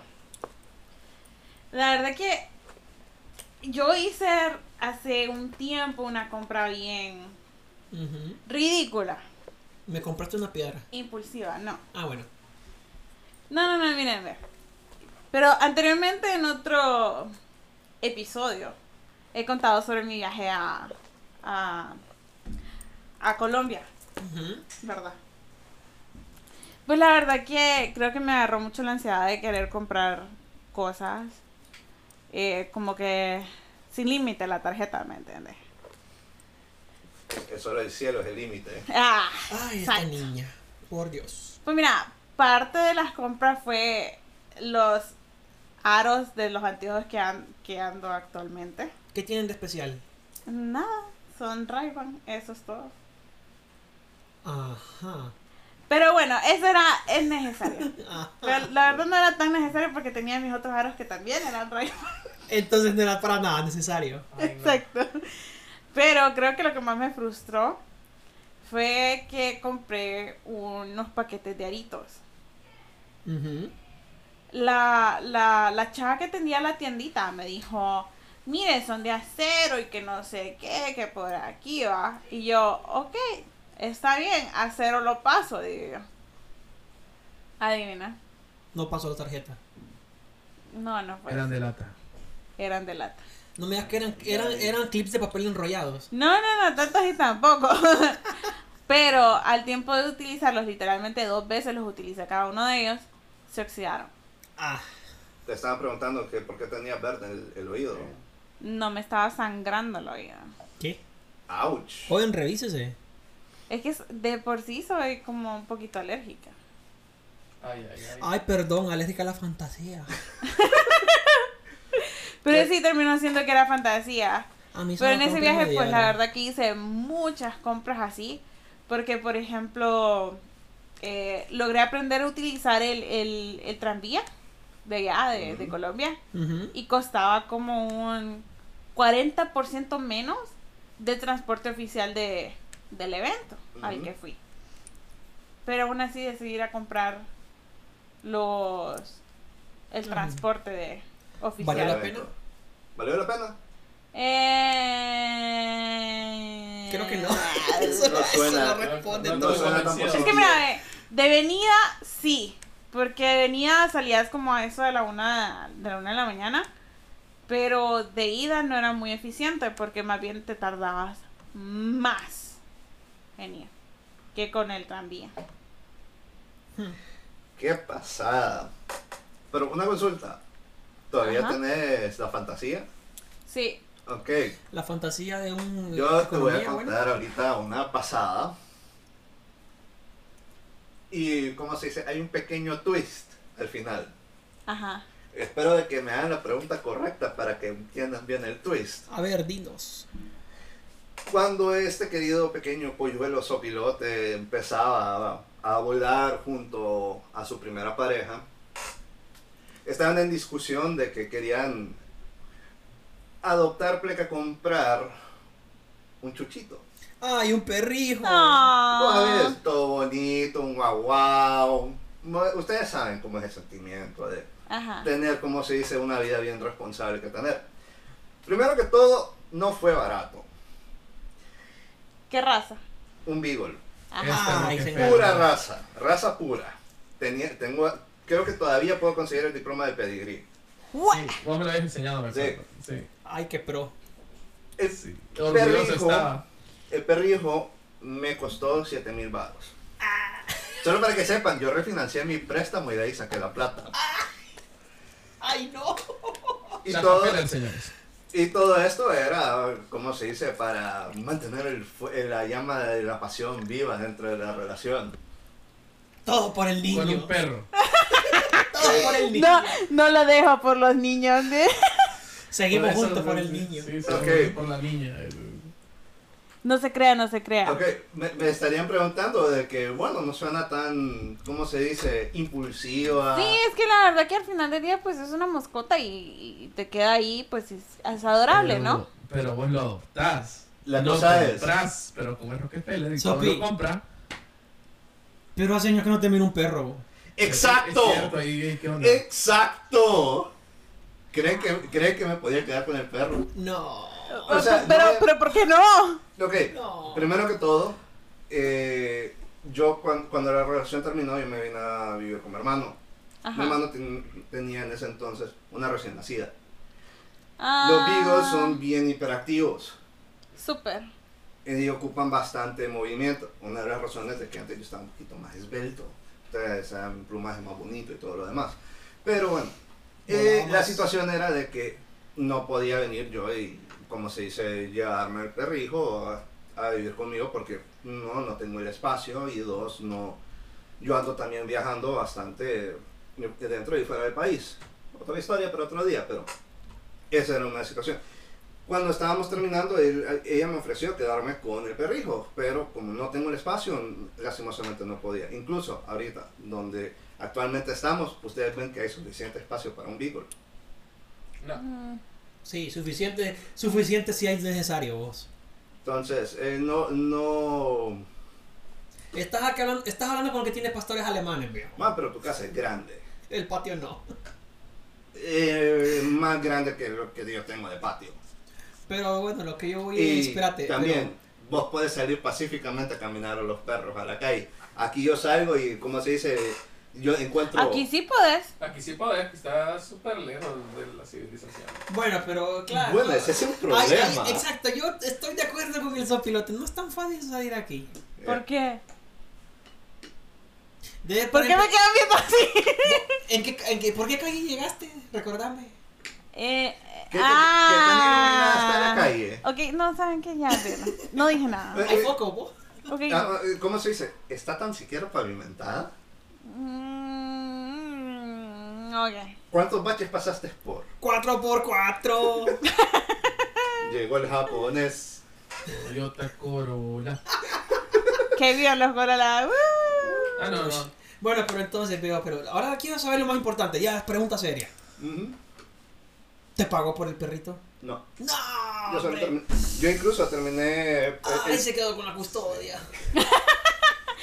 S1: La verdad que yo hice hace un tiempo una compra bien ridícula,
S3: Me compraste una piedra.
S1: impulsiva, no.
S3: Ah, bueno.
S1: No, no, no, miren, ver. Pero anteriormente en otro episodio he contado sobre mi viaje a, a, a Colombia. ¿verdad? Pues la verdad que creo que me agarró mucho la ansiedad de querer comprar cosas. eh, como que sin límite la tarjeta, ¿me entiendes?
S2: Que solo el cielo es el límite.
S1: Ah,
S3: Ay, esta niña. Por Dios.
S1: Pues mira, parte de las compras fue los aros de los antiguos que, an- que ando actualmente.
S3: ¿Qué tienen de especial?
S1: Nada, son ray eso es todo.
S3: Ajá.
S1: Pero bueno, eso era, es necesario.
S3: Ajá.
S1: Pero la verdad no era tan necesario porque tenía mis otros aros que también eran ray
S3: Entonces no era para nada necesario.
S4: Ay, no.
S1: Exacto. Pero creo que lo que más me frustró fue que compré unos paquetes de aritos.
S3: Ujú.
S1: la, la, la chava que tenía la tiendita me dijo, mire, son de acero y que no sé qué, que por aquí va. Y yo, ok, está bien, acero lo paso, digo yo. Adivina.
S3: No pasó la tarjeta.
S1: No, no fue.
S4: Eran
S1: así.
S4: de lata.
S1: Eran de lata.
S3: No me digas que eran, eran, eran clips de papel enrollados.
S1: No, no, no, tantos y tampoco. Pero al tiempo de utilizarlos, literalmente dos veces los utilicé cada uno de ellos, se oxidaron.
S3: Ah,
S2: Te estaban preguntando que por qué tenía verde el, el oído.
S1: No me estaba sangrando el oído.
S3: ¿qué?
S2: Ouch.
S3: Joven, revísese.
S1: Es que es- de por sí soy como un poquito alérgica.
S4: Ay, ay, ay.
S3: Ay, perdón, alérgica a la fantasía.
S1: Pero
S2: ¿Qué?
S1: sí terminó siendo que era fantasía.
S3: A mí
S1: Pero en ese viaje, pues la verdad que hice muchas compras así. Porque, por ejemplo, eh, logré aprender a utilizar el, el, el tranvía de allá, de, de. Colombia. Y costaba como un 40% menos de transporte oficial de, del evento al que fui. Pero aún así decidí ir a comprar los el transporte de oficial.
S3: ¿Valió la pena?
S2: ¿Valió la pena?
S1: Eh...
S3: Creo que no. Eso
S2: no
S3: no,
S2: suena-
S3: eso no responde
S4: no- no
S3: todo.
S2: suena tan.
S1: Es que mira, ve, de venida sí, porque de venida salías como a eso de la una de la una de la mañana, pero de ida no era muy eficiente porque más bien te tardabas más en ir que con el tranvía.
S2: Qué pasada. Pero una consulta. ¿Todavía
S1: Ajá.
S2: tenés la fantasía?
S1: Sí,
S2: Ok.
S3: La fantasía de un.
S2: Yo te voy a
S3: bueno.
S2: contar ahorita una pasada. Y, ¿cómo se dice? Hay un pequeño twist al final.
S1: ajá.
S2: Espero de que me hagan la pregunta correcta para que entiendan bien el twist.
S3: A ver, dinos.
S2: Cuando este querido pequeño polluelo sopilote empezaba a, a volar junto a su primera pareja, estaban en discusión de que querían adoptar, pleca, comprar un chuchito.
S3: Ay, un perrijo.
S1: Ah.
S2: Pues, todo bonito, un guau Ustedes saben cómo es el sentimiento de
S1: Ajá.
S2: tener, como se dice, una vida bien responsable que tener. Primero que todo, no fue barato.
S1: ¿Qué raza?
S2: Un beagle.
S1: Ajá.
S3: Ay, señor.
S4: feo.
S2: Pura raza, raza pura. Tenía, tengo, creo que todavía puedo conseguir el diploma de pedigrí.
S1: What?
S4: Sí, vos me lo habías enseñado, me
S2: Sí.
S3: Ay, qué pro.
S2: El,
S4: sí.
S2: Perrijo,
S4: estaba.
S2: el perrijo me costó 7 mil baros. Solo para que sepan, yo refinancié mi préstamo y de ahí saqué la plata.
S3: Ay, no.
S2: Y
S4: La
S2: todo,
S4: papel, señores.
S2: Y todo esto era, como se dice, para mantener el fu- la llama de la pasión viva dentro de la relación.
S3: Todo por el
S4: Con
S3: niño.
S4: un perro.
S3: Todo por el niño.
S1: No, no lo dejo por los niños. ¿eh?
S3: Seguimos juntos por el niño.
S4: Sí, sí,
S2: Ok.
S4: por la niña.
S1: No se crea, no se crea.
S2: Ok, me, me estarían preguntando de que, bueno, no suena tan, ¿cómo se dice? Impulsiva.
S1: Sí, es que la verdad que al final del día pues es una mascota y, y te queda ahí, pues es, es adorable,
S4: Pero-
S1: ¿no?
S4: Pero vos lo adoptás.
S2: La
S4: no
S2: cosa es-
S4: comprás, pero como es Rockefeller y lo compra.
S3: Pero hace años que no te miro un perro.
S2: ¡Exacto!
S4: Es cierto, ahí, ¿qué onda?
S2: ¡Exacto! ¿Creen que, ¿Creen que me podía quedar con el perro?
S3: No.
S2: O sea,
S1: pero,
S2: no
S1: pero ¿por qué no?
S2: Ok,
S3: No.
S2: primero que todo, eh, yo cuan- cuando, la relación terminó, yo me vine a vivir con mi hermano. Mi
S1: Ajá.
S2: hermano ten- tenía en ese entonces una recién nacida.
S1: Ah,
S2: Los beagles son bien hiperactivos.
S1: Súper.
S2: y ocupan bastante movimiento. Una de las razones de que antes yo estaba un poquito más esbelto, ustedes saben, un plumaje más bonito y todo lo demás. Pero bueno, eh, la situación era de que no podía venir yo y, como se dice, llevarme el perrijo a, a vivir conmigo porque no, no tengo el espacio y dos, no, yo ando también viajando bastante dentro y fuera del país. Otra historia para otro día, pero esa era una situación. Cuando estábamos terminando, él- ella me ofreció quedarme con el perrijo, pero como no tengo el espacio, lastimosamente no podía. Incluso ahorita, donde actualmente estamos, ustedes ven que hay suficiente espacio para un beagle.
S4: No.
S3: Sí, suficiente, suficiente si es necesario vos.
S2: Entonces, eh, no, no...
S3: Estás, hablando, estás hablando con el que tiene pastores alemanes, viejo.
S2: Más, pero tu casa es grande.
S3: El patio no.
S2: Eh, más grande que lo que yo tengo de patio.
S3: Pero bueno, lo que yo voy
S2: Y
S3: es, espérate.
S2: también, vos puedes salir pacíficamente a caminar a los perros a la calle. Aquí yo salgo y, como se dice, yo encuentro...
S1: Aquí sí podés.
S4: Aquí sí podés, que está súper lejos de la civilización.
S3: bueno, pero claro.
S2: Bueno, ese es un problema.
S3: ay, exacto, yo estoy de acuerdo con el sopilote. No es tan fácil salir aquí.
S1: ¿Por qué? ¿Por qué me quedan viendo así?
S3: ¿En qué, en qué- ¿Por qué calle llegaste? Recordame.
S1: Eh,
S2: ¿Qué, qué, qué tan iluminada está la
S1: ah.
S2: calle?
S1: Ok, no, ¿saben qué? Ya, pero no dije nada.
S3: Hay foco, vos.
S2: Ah, ¿Cómo se dice? ¿Está tan siquiera pavimentada?
S1: Mm, ok.
S2: ¿Cuántos baches pasaste por?
S3: 4x4.
S2: Llegó el japonés.
S4: Toyota Corolla.
S1: Qué bien los Corolla.
S4: Ah, no, no.
S3: Bueno, pero entonces, veo, pero ahora quiero saber lo más importante. Ya es pregunta seria. ¿Te pagó por el perrito?
S2: No.
S3: No.
S2: Yo, solo
S3: hombre.
S2: terminé- yo incluso terminé.
S3: Ay,
S2: eh,
S3: se quedó con la custodia.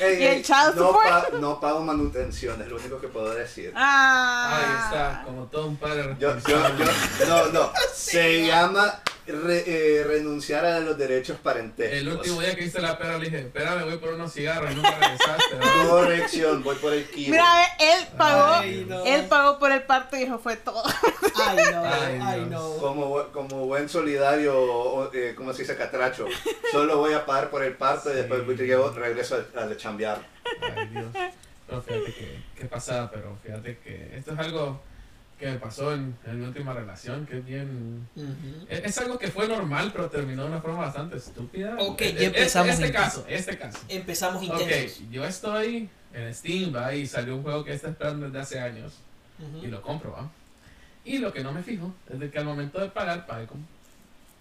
S2: ey,
S1: ¿Y el child
S2: no,
S1: support?
S2: pa- no pago manutención, es lo único que puedo decir.
S1: Ah.
S4: Ahí está, como todo un padre.
S2: Yo, yo, yo, no, no. Se llama re- eh, renunciar a los derechos parentescos.
S4: El último día que hice la pera le dije, espérame, voy por unos cigarros y nunca regresaste. ¿verdad?
S2: Corrección, voy por el kilo.
S1: Mira, él pagó,
S3: Ay, no.
S1: él pagó por el parto y eso fue todo.
S3: Ay, no.
S4: Ay,
S3: Ay, no.
S2: Como, como buen solidario, eh, ¿cómo se dice? Catracho. Solo voy a pagar por el parto y después
S4: Sí.
S2: llego, regreso a, a chambear.
S4: Ay, Dios. Pero fíjate que, que pasada, pero fíjate que esto es algo que me pasó en, en mi última relación, que es bien...
S3: Ujú.
S4: Es, es algo que fue normal, pero terminó de una forma bastante estúpida.
S3: Ok,
S4: Eh,
S3: ya
S4: eh,
S3: empezamos
S4: Este, caso, este caso.
S3: Empezamos
S4: Ok,
S3: intensos.
S4: yo estoy en Steam, ¿va? Y salió un juego que está esperando desde hace años.
S3: Ujú.
S4: y lo compro, ¿va? Y lo que no me fijo es de que al momento de pagar, pagué con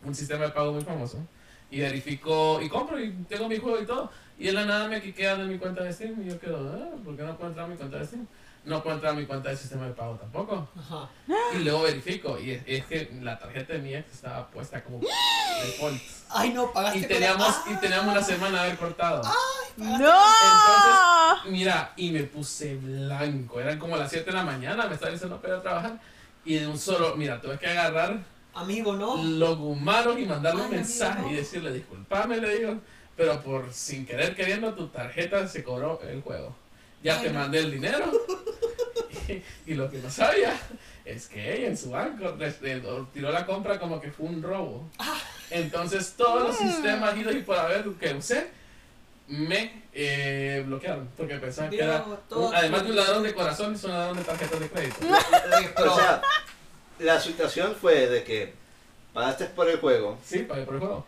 S4: un sistema de pago muy famoso. Y verifico, y compro, y tengo mi juego y todo. Y en la nada me quiquean de mi cuenta de Steam. Y yo quedo, ah, ¿por qué no puedo entrar a mi cuenta de Steam? No puedo entrar a mi cuenta de sistema de pago tampoco.
S3: Ajá.
S4: Y luego verifico, y es, es que la tarjeta de mi ex estaba puesta como default.
S3: Ay, no, pagaste
S4: Y
S3: con la-
S4: teníamos,
S3: Ah,
S4: y teníamos una semana de haber cortado.
S1: ¡No!
S4: Mira, y me puse blanco. Eran como las 7 de la mañana, me estaba diciendo para a trabajar. Y de un solo, mira, tuve que agarrar
S3: Amigo, no.
S4: los humanos y mandarle un
S3: Ay,
S4: mensaje
S3: amigo, no.
S4: y decirle, disculpame, le digo, pero por sin querer queriendo tu tarjeta se cobró el juego. Ya
S3: Ay,
S4: te
S3: no.
S4: mandé el dinero. y, y lo que no sabía es que ella en su banco de- tiró la compra como que fue un robo.
S3: Ah.
S4: Entonces todos los
S1: Mm.
S4: sistemas idos y por haber que usé me eh, bloquearon porque pensaban que era un- además de un ladrón de corazón es un ladrón de tarjetas de crédito.
S2: O sea, la situación fue de que pagaste por el juego,
S4: Sí, pagué por el juego.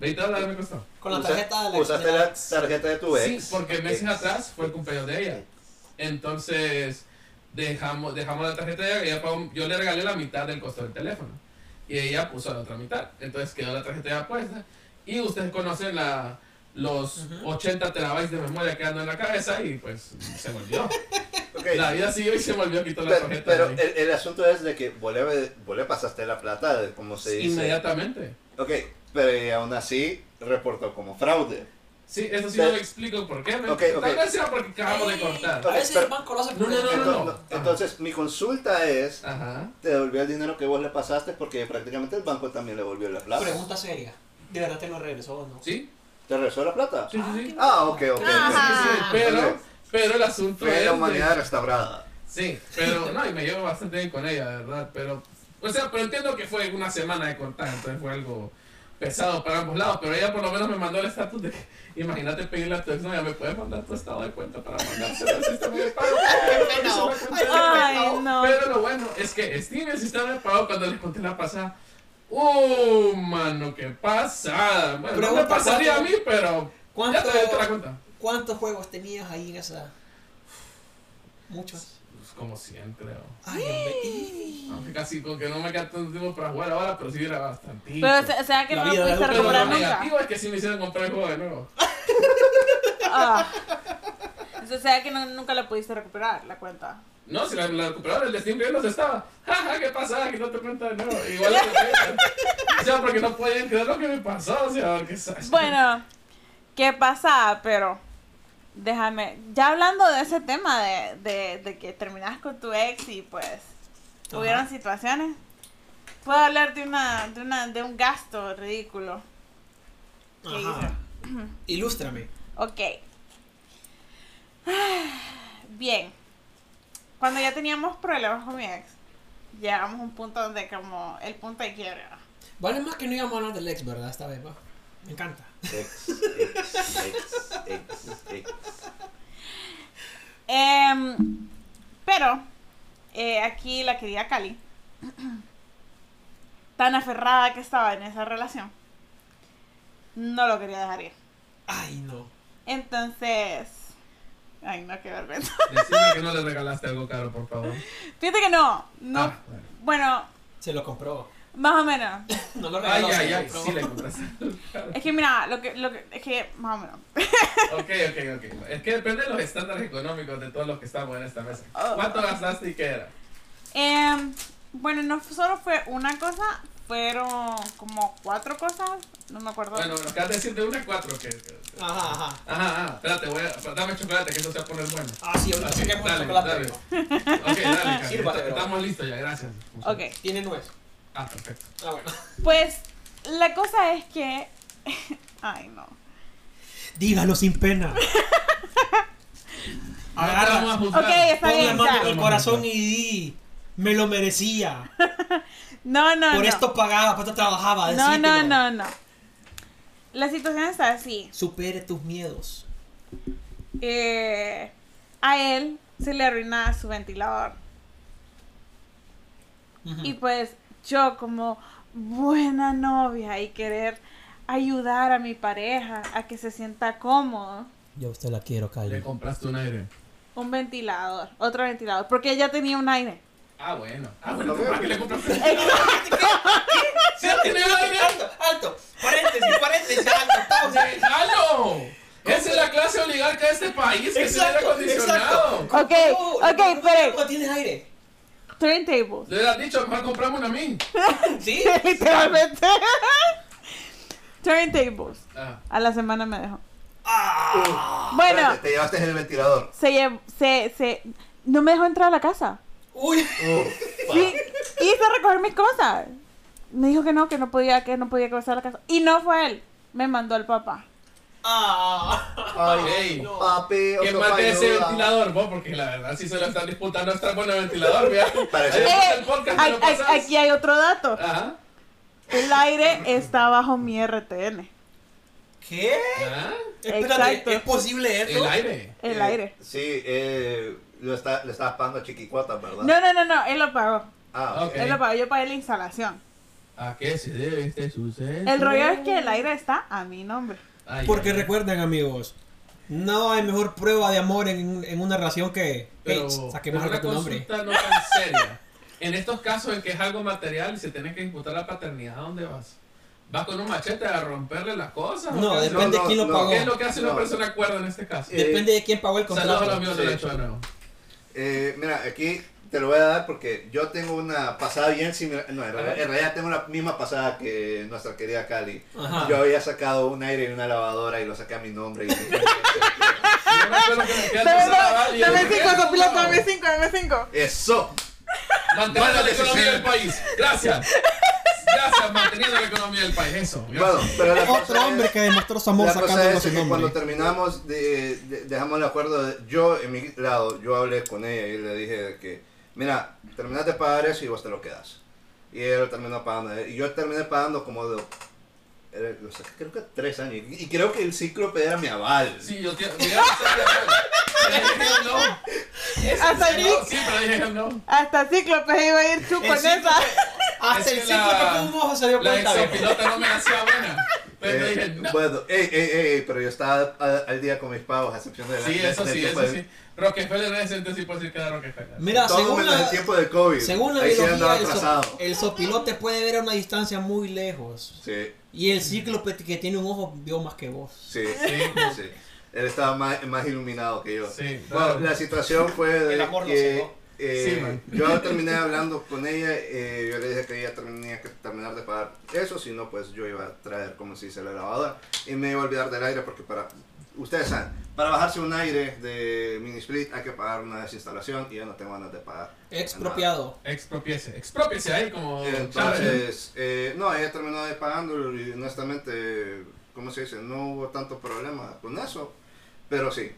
S4: 20 dólares me costó.
S3: Con la tarjeta de la
S2: usaste
S3: de
S2: la
S3: ex.
S2: tarjeta de tu
S4: Sí,
S2: ex.
S4: porque meses atrás fue el cumpleaños de ella. Entonces dejamos, dejamos la tarjeta de ella, pagó- yo le regalé la mitad del costo del teléfono. Y ella puso la otra mitad. Entonces quedó la tarjeta ya puesta. Y ustedes conocen la, los
S3: Ujú.
S4: 80 terabytes de memoria que andan en la cabeza y pues se me olvidó.
S2: Ok,
S4: La vida siguió y se me olvidó quitar la
S2: Pero,
S4: tarjeta.
S2: pero el, el asunto es de que vos le, vos le pasaste la plata, como se dice.
S4: Inmediatamente.
S2: Ok, pero aún así reportó como fraude.
S4: Sí, eso sí
S2: Pero-
S4: no lo explico por qué.
S2: Ok,
S4: Tal
S2: ok.
S4: vez sea porque acabamos de cortar.
S3: A veces
S2: pero-
S3: el banco lo hace
S4: No, no, no, no,
S2: Entonces, entonces, mi consulta es,
S4: Ajá.
S2: ¿te devolvió el dinero que vos le pasaste? Porque prácticamente el banco también le devolvió la plata.
S3: Pregunta seria. ¿De verdad te lo regresó o no?
S4: ¿Sí?
S2: ¿Te regresó la plata?
S4: Sí, sí, sí.
S2: Ah, ok, ok. ok.
S1: Ajá.
S4: Sí, sí, pero, pero el asunto
S2: Fe
S4: es
S2: la
S4: de-
S2: humanidad restaurada.
S4: Sí, pero no, y me llevo bastante bien con ella, de verdad, pero o sea, pero entiendo que fue una semana de cortar, entonces fue algo pesado para ambos lados, pero ella por lo menos me mandó el estatus de que imagínate pedirle a tu ex, no, ya me puedes mandar tu estado de cuenta para mandárselo al sistema de pago.
S3: No.
S1: Ay, no.
S4: Pero lo bueno es que Steam el sistema de pago cuando les conté la pasada ¡Uh, mano, qué pasada! Bueno, no me pasaría a mí, pero
S3: ¿Cuánto-
S4: ya te, te la cuenta.
S3: ¿Cuántos juegos tenías ahí en esa? Muchos.
S4: Como 100, creo.
S3: Ay.
S4: Aunque casi con que no me queda tanto tiempo para jugar ahora, pero sí era bastante.
S1: Pero, o sea- que
S3: La
S1: no lo pudiste
S4: lo
S1: recuperar nunca.
S4: negativo es que sí me hicieron comprar el juego de nuevo.
S1: Ah. O sea que no- nunca lo pudiste recuperar, la cuenta.
S4: No, si la, la recuperadora del de Steam Games estaba. Jaja, ¿qué pasa? Que no te cuenta de nuevo. Igual lo que O sea, porque no podían creer lo que me pasó. O sea, sabes.
S1: Bueno, ¿qué pasa? Pero déjame, ya hablando de ese tema de, de, de que terminas con tu ex y pues hubieron situaciones, puedo hablar de una, de una, de un gasto ridículo. ¿Qué
S3: Ajá. Ilústrame.
S1: Ok. Bien. Cuando ya teníamos problemas con mi ex, llegamos a un punto donde como el punto de quiebre. ¿no?
S3: Vale más que no íbamos a hablar del ex, ¿verdad? Esta vez, va. Me encanta.
S2: Ex, ex, ex, ex, ex.
S1: Em, pero eh, aquí la querida Cali, tan aferrada que estaba en esa relación, no lo quería dejar ir.
S3: Ay, no.
S1: Entonces. Ay, no, qué vergüenza.
S4: Decime que no le regalaste algo caro, por favor.
S1: Fíjate que no. No.
S4: Ah, bueno.
S1: Bueno,
S3: Se lo compró.
S1: Más o menos.
S3: No lo
S4: Ay,
S3: regaló.
S4: ay, ay,
S3: compró.
S4: sí le compraste.
S1: Es que mira, lo que, lo que, es que más o menos.
S4: Ok, ok, ok. Es que depende de los estándares económicos de todos los que estamos en esta mesa.
S1: Oh.
S4: ¿Cuánto gastaste y qué era?
S1: Em, bueno, no solo fue una cosa, fueron como cuatro cosas. No me acuerdo.
S4: Bueno, nos acabas de decir de una a cuatro. Que, que-
S3: Ajá, ajá.
S4: Ajá, ajá. Espérate, voy a, dame chocolate que eso se va a poner bueno.
S3: Ah, sí, ahorita
S4: Así,
S3: saquemos el
S4: dale,
S3: chocolate.
S4: dale. Ok, dale,
S3: Sírvate.
S4: Estamos listos ya, gracias.
S1: ok,
S3: Tiene nuez.
S4: Ah, perfecto.
S3: Ah, bueno.
S1: pues la cosa es que. Ay, no.
S3: Dígalo sin pena.
S4: No
S3: Agarra,
S4: juzgar.
S1: Ok, está
S3: pon la
S1: bien,
S3: mano
S1: ya.
S3: en el corazón y di. Me lo merecía.
S1: No, no,
S3: Por
S1: no.
S3: esto pagaba, por esto trabajaba.
S1: no, no,
S3: decítelo.
S1: no, no. La situación está así.
S3: Supere tus miedos.
S1: Eh, a él se le arruina su ventilador. Y pues yo como buena novia y querer ayudar a mi pareja a que se sienta cómodo,
S3: Yo a usted la quiero,
S4: Le
S3: Kylie.
S4: compraste un aire.
S1: un ventilador, otro ventilador, porque ella tenía un aire.
S4: Ah, bueno. Ah, bueno,
S2: Ok.
S4: ¿para qué le compraste?
S1: Exacto.
S4: ¡Sí, tiene!
S3: Alto, alto. Paréntesis, paréntesis, alto, pausa.
S4: ¡Déjalo! Esa es la clase oligarca de este país que tiene aire acondicionado.
S1: Ok, ok, espere.
S3: ¿Cómo tienes aire?
S1: Turntables.
S4: Le hubieras dicho, mejor compramos una a mí.
S3: ¿Sí?
S1: Literalmente. Turntables.
S4: Ah,
S1: A la semana me dejó.
S3: Ah.
S1: Bueno,
S2: Espérate, te llevaste el ventilador.
S1: se, lle- se, se, no me dejó entrar a la casa.
S3: Uy.
S2: Uf.
S1: Sí, hice recoger mis cosas. Me dijo que no, que no podía, que no podía cruzar la casa. Y no fue él. Me mandó el papá.
S3: Ah.
S2: Ay,
S4: Ey.
S3: no.
S2: papi,
S4: ¿Quién
S2: otro
S4: mate ese ventilador? Vos, porque la verdad, si se lo están disputando, está bueno el ventilador, mira.
S2: Parece-
S4: Ahí
S1: Eh,
S4: está el podcast, ¿me
S1: ay-
S4: lo
S1: ay-
S4: pasas?
S1: aquí hay otro dato.
S4: Ajá.
S1: El aire está bajo mi RTN.
S3: ¿Qué?
S4: Ah,
S3: Espérate,
S1: Exacto.
S3: ¿es posible esto?
S4: El aire.
S1: El
S2: Eh,
S1: aire.
S2: Sí, eh, lo está, le estabas pagando a Chiquicuata, ¿verdad?
S1: No, no, no, no, él lo pagó.
S2: Ah,
S4: Ok.
S1: Él lo pagó, yo pagué la instalación.
S4: ¿A qué se debe este suceso?
S1: El rollo es que el aire está a mi nombre.
S4: Ay,
S3: Porque
S4: ay, ay.
S3: recuerden, amigos, no hay mejor prueba de amor en, en una relación que. Hey, saquemos algo tu nombre.
S4: consulta no tan seria. En estos casos en que es algo material y se tiene que disputar la paternidad, ¿a dónde vas? ¿Vas con un machete a romperle las cosas?
S3: No, depende
S2: No,
S3: de quién lo
S2: no.
S3: pagó.
S4: ¿Qué es lo que hace una persona cuerda en este caso?
S2: Eh,
S3: Depende de quién pagó el
S4: Saludos a los
S3: contrato.
S4: amigos de la.
S2: Eh, mira, aquí te lo voy a dar porque yo tengo una pasada bien similar. No, en realidad, en realidad tengo la misma pasada que nuestra querida Cali.
S3: Ajá.
S2: Yo había sacado un aire y una lavadora y lo saqué a mi nombre. Y
S4: me acuerdo que me quedé
S1: Dame,
S4: en esa val y yo
S1: dame
S4: dije,
S1: cinco,
S4: "Eh,
S1: copiloto,
S4: no".
S1: dame cinco, dame cinco.
S2: ¡Eso!
S4: Manteniendo la economía del país. Gracias. Gracias, manteniendo la economía del país. Eso.
S2: Bueno, pero la
S3: Otro
S2: cosa
S3: hombre
S2: es-
S3: que demostró su amor sacándolo
S2: es
S3: su
S2: que
S3: nombre.
S2: cuando terminamos, de, de- dejamos el acuerdo. yo, en mi lado, yo hablé con ella y le dije que, mira, terminaste de pagar eso y vos te lo quedas. Y él terminó pagando. Y yo terminé pagando como de, era- lo saqué creo que tres años. Y, creo que el cíclope era mi aval.
S4: Sí, yo te. Mira, no.
S1: Hasta ahí.
S4: no, Siempre le dije no.
S1: Hasta Cíclope iba a ir tú
S3: El
S1: con
S3: cíclope-
S1: esa.
S3: Hasta el
S4: que
S3: con un ojo se dio
S4: La exopilota no me hacía buena. Pero
S2: Eh,
S4: dije no.
S2: Bueno, ey, ey, ey, pero yo estaba a- al día con mis pagos, a excepción de la
S4: Sí, eso sí, eso
S2: de-
S4: sí. Rockefeller es puedo decir que era Rockefeller.
S3: Mira,
S2: Todo
S3: según la,
S2: el tiempo del COVID.
S3: según la biología, el, so- el sopilote puede ver a una distancia muy lejos.
S2: Sí,
S3: Y el cíclope que tiene un ojo vio más que vos.
S2: sí,
S4: Sí.
S2: sí. Él estaba más, más iluminado que yo.
S4: Sí,
S2: Bueno,
S4: claro.
S2: la situación fue de
S3: El amor lo
S2: que
S3: cegó.
S2: Eh,
S4: Sí,
S2: yo terminé hablando con ella, eh, yo le dije que ella tenía que terminar de pagar eso, si no pues yo iba a traer como se dice la lavadora y me iba a olvidar del aire porque para, ustedes saben, para bajarse un aire de mini split hay que pagar una desinstalación y yo no tengo ganas de pagar.
S3: Expropiado.
S4: Expropiese. Expropiese ahí como.
S2: Entonces, eh, no, ella terminó de pagándolo y honestamente, ¿cómo se dice? No hubo tanto problema con eso, pero sí,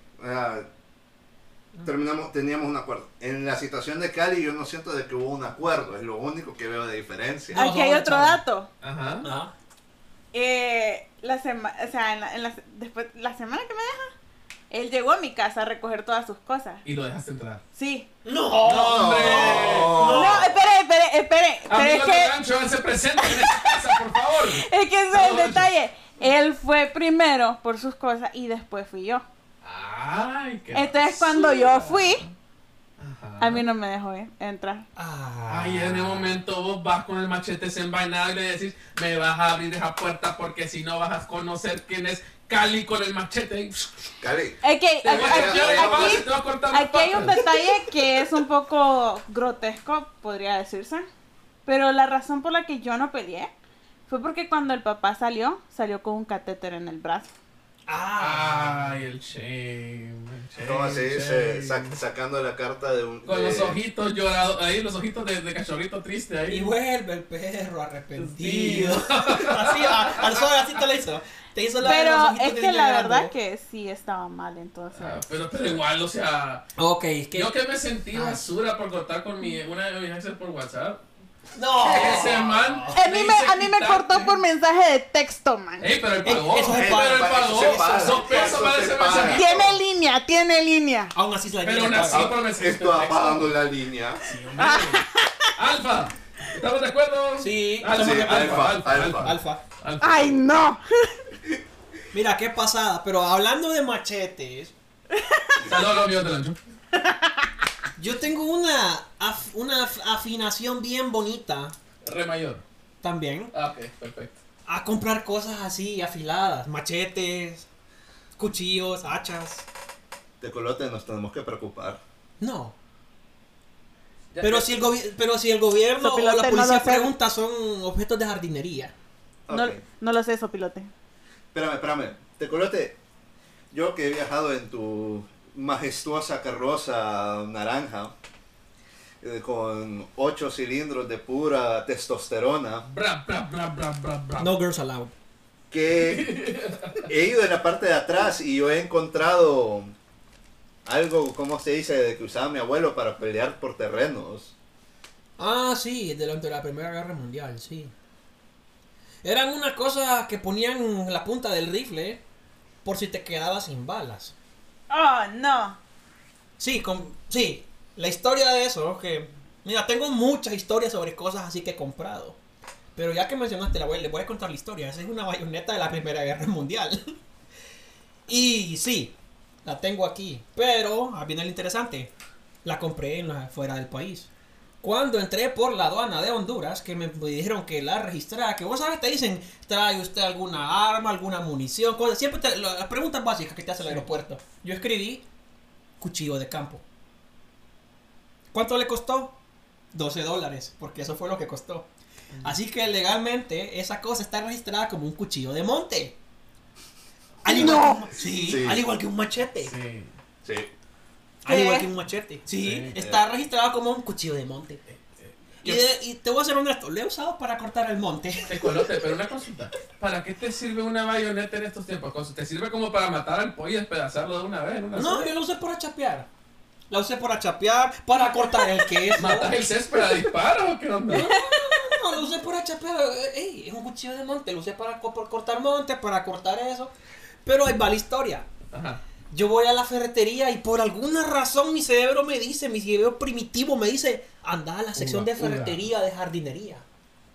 S2: terminamos, teníamos un acuerdo. En la situación de Cali yo no siento de que hubo un acuerdo, es lo único que veo de diferencia.
S3: Ah.
S1: Aquí hay otro dato.
S4: Ajá.
S3: Ajá.
S1: Eh, la semana, o sea, en la, en la- después, la semana que me deja, él llegó a mi casa a recoger todas sus cosas.
S4: Y lo dejaste entrar.
S1: Sí.
S3: ¡No!
S4: ¡Hombre!
S1: No, espere, espere, espere. Pero es que,
S4: rancho, háganse presentes en esta casa, por favor.
S1: es que ese es el
S4: No,
S1: detalle. Él fue primero por sus cosas y después fui yo.
S4: Ay, qué
S1: Entonces cuando yo
S4: basura.
S1: fui,
S4: Ajá.
S1: a mí no me dejó eh, entrar.
S3: Ah.
S4: Ay, en el momento vos vas con el machete desenvainado y le decís, me vas a abrir esa puerta porque si no vas a conocer quién es Cali con el machete.
S2: Cali.
S4: A
S1: aquí, aquí- hay un detalle que es un poco grotesco, podría decirse. Pero la razón por la que yo no peleé fue porque cuando el papá salió, salió con un catéter en el brazo.
S3: Ah.
S4: Ay, el shame. el shame,
S2: ¿Cómo se dice?
S4: shame.
S2: Sac- sacando la carta de un.
S4: Con
S2: de-
S4: los ojitos llorados, ahí los ojitos de, de cachorrito triste ahí.
S3: Y vuelve el perro arrepentido. Así, al sol, así te lo hizo. Te hizo la
S1: Pero es que la
S3: llorando.
S1: verdad que sí estaba mal entonces.
S4: Ah, pero, pero igual, o sea,
S3: Ok, es que.
S4: yo que me sentí
S3: Ah.
S4: basura por cortar con mi, una de mis exes por WhatsApp.
S3: No.
S4: Ese man.
S1: A mí me, a mí me cortó por mensaje de texto, man.
S4: Ey, pero él pagó.
S3: eso paga.
S4: pero él pagó. Dos pesos
S2: Eso
S4: para
S2: se
S4: ese mensajito.
S1: Tiene línea, tiene línea.
S3: Aún así se la
S4: Pero aún así, por mensaje
S2: Esto apagando la línea.
S4: Alfa, ¿estamos de acuerdo?
S3: Sí,
S4: Alfa,
S2: sí,
S4: alfa,
S2: alfa,
S4: alfa.
S1: Ay, no.
S3: Mira, qué pasada. Pero hablando de machetes,
S4: Saludos a los míos del ancho.
S3: yo tengo una, af- una af- afinación bien bonita
S4: Re mayor.
S3: también
S4: Ah, ok, perfecto.
S3: a comprar cosas así afiladas. Machetes, cuchillos, hachas.
S2: De colote nos tenemos que preocupar.
S3: No.
S4: Ya-
S3: Pero si el, pero si el gobierno o la
S1: no
S3: policía pregunta, son objetos de jardinería.
S1: No, no lo sé, sopilote.
S2: Espérame, espérame. Tecolote, yo que he viajado en tu majestuosa carroza naranja, eh, con ocho cilindros de pura testosterona,
S4: Bra, bra, bra, bra, bra, bra.
S3: No girls allowed.
S2: que he ido en la parte de atrás y yo he encontrado algo, ¿cómo se dice?, de que usaba mi abuelo para pelear por terrenos.
S3: Ah, sí, durante la Primera Guerra Mundial, sí. Eran una cosa que ponían en la punta del rifle por si te quedabas sin balas.
S1: Oh, no.
S3: Sí, con, sí, la historia de eso, es que... Mira, tengo muchas historias sobre cosas así que he comprado. Pero ya que mencionaste la abuela, le voy a contar la historia. Esa es una bayoneta de la Primera Guerra Mundial. y sí, la tengo aquí. Pero, ah, viene lo interesante. La compré en la, fuera del país. Cuando entré por la aduana de Honduras, que me dijeron que la registrara, que vos sabes, te dicen, trae usted alguna arma, alguna munición, cosas. Siempre te- lo- las preguntas básicas que te hace el
S4: Sí.
S3: aeropuerto. Yo escribí cuchillo de campo. ¿Cuánto le costó? 12 dólares, porque eso fue lo que costó. Así que legalmente esa cosa está registrada como un cuchillo de monte. Al igual, que, un, ma- sí,
S2: Sí.
S3: al igual que un machete.
S4: Sí.
S2: Sí.
S3: Al
S1: ¿Qué?
S3: igual que un machete. Sí,
S4: Sí.
S3: está registrado como un cuchillo de monte. Y, de- y te voy a ser honesto, lo he usado para cortar el monte.
S4: Tecolote, pero una consulta. ¿Para qué te sirve una bayoneta en estos tiempos? ¿Te sirve como para matar al pollo y despedazarlo de una vez? una
S3: No,
S4: sola?
S3: yo lo usé para chapear. La usé para chapear, para cortar el queso.
S4: ¿Matas el césped a disparos o qué onda?
S3: No, lo usé para chapear. Ey, es un cuchillo de monte. Lo usé para, para cortar monte, para cortar eso. Pero ahí va la historia.
S4: Ajá.
S3: Yo voy a la ferretería y por alguna razón mi cerebro me dice, mi cerebro primitivo me dice, anda a la sección de ferretería, de jardinería.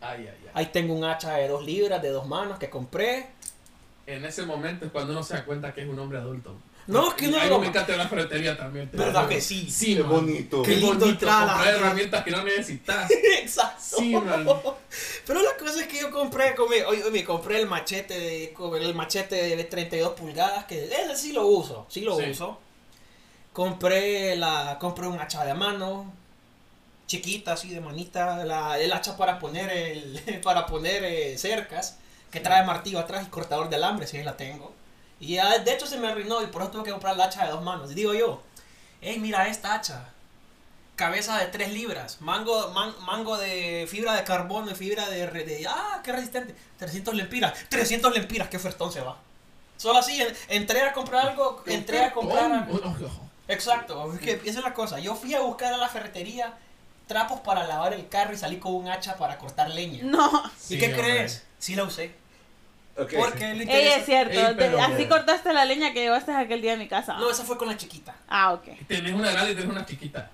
S4: Ay, ay, ay.
S3: Ahí tengo un hacha de dos libras, de dos manos que compré.
S4: En ese momento es cuando uno se da cuenta que es un hombre adulto.
S3: No, es que no
S4: Ahí
S3: es
S4: me encanta la ferretería también.
S3: ¿Verdad
S4: lo
S3: que sí?
S4: Sí,
S2: Qué bonito.
S3: Qué
S4: Qué bonito
S3: entrar a la-
S4: comprar herramientas que no necesitas.
S3: Exacto.
S4: Sí, man.
S3: Pero la cosa es que yo compré, como- oye, me compré el machete de el machete de 32 pulgadas, que ese sí lo uso, sí lo
S4: Sí.
S3: uso. Compré la compré un hacha de mano chiquita así de manita, la, el hacha para poner el para poner eh, cercas que trae martillo atrás y cortador de alambre, si ahí la tengo. Y ya, de hecho se me arruinó y por eso tuve que comprar el hacha de dos manos. Y digo yo, hey, mira esta hacha. Cabeza de 3 libras, mango, man- mango de fibra de carbono y fibra de, de- ¡Ah, qué resistente! 300 lempiras, 300 lempiras, qué ofertón se va. Solo así, en- entré a comprar algo, entré a comprar algo. Exacto, es que esa es la cosa. Yo fui a buscar a la ferretería trapos para lavar el carro y salí con un hacha para cortar leña.
S1: No.
S4: Sí,
S3: ¿Y qué
S4: hombre.
S3: crees? Sí la usé.
S2: Ok.
S3: Porque lo
S1: Ey,
S3: interesa-
S1: es cierto.
S4: Ey, pero-
S1: de- así cortaste la leña que llevaste aquel día a mi casa.
S3: No, esa fue con la chiquita.
S1: Ah, ok.
S4: Tenés una grande y tenés una chiquita.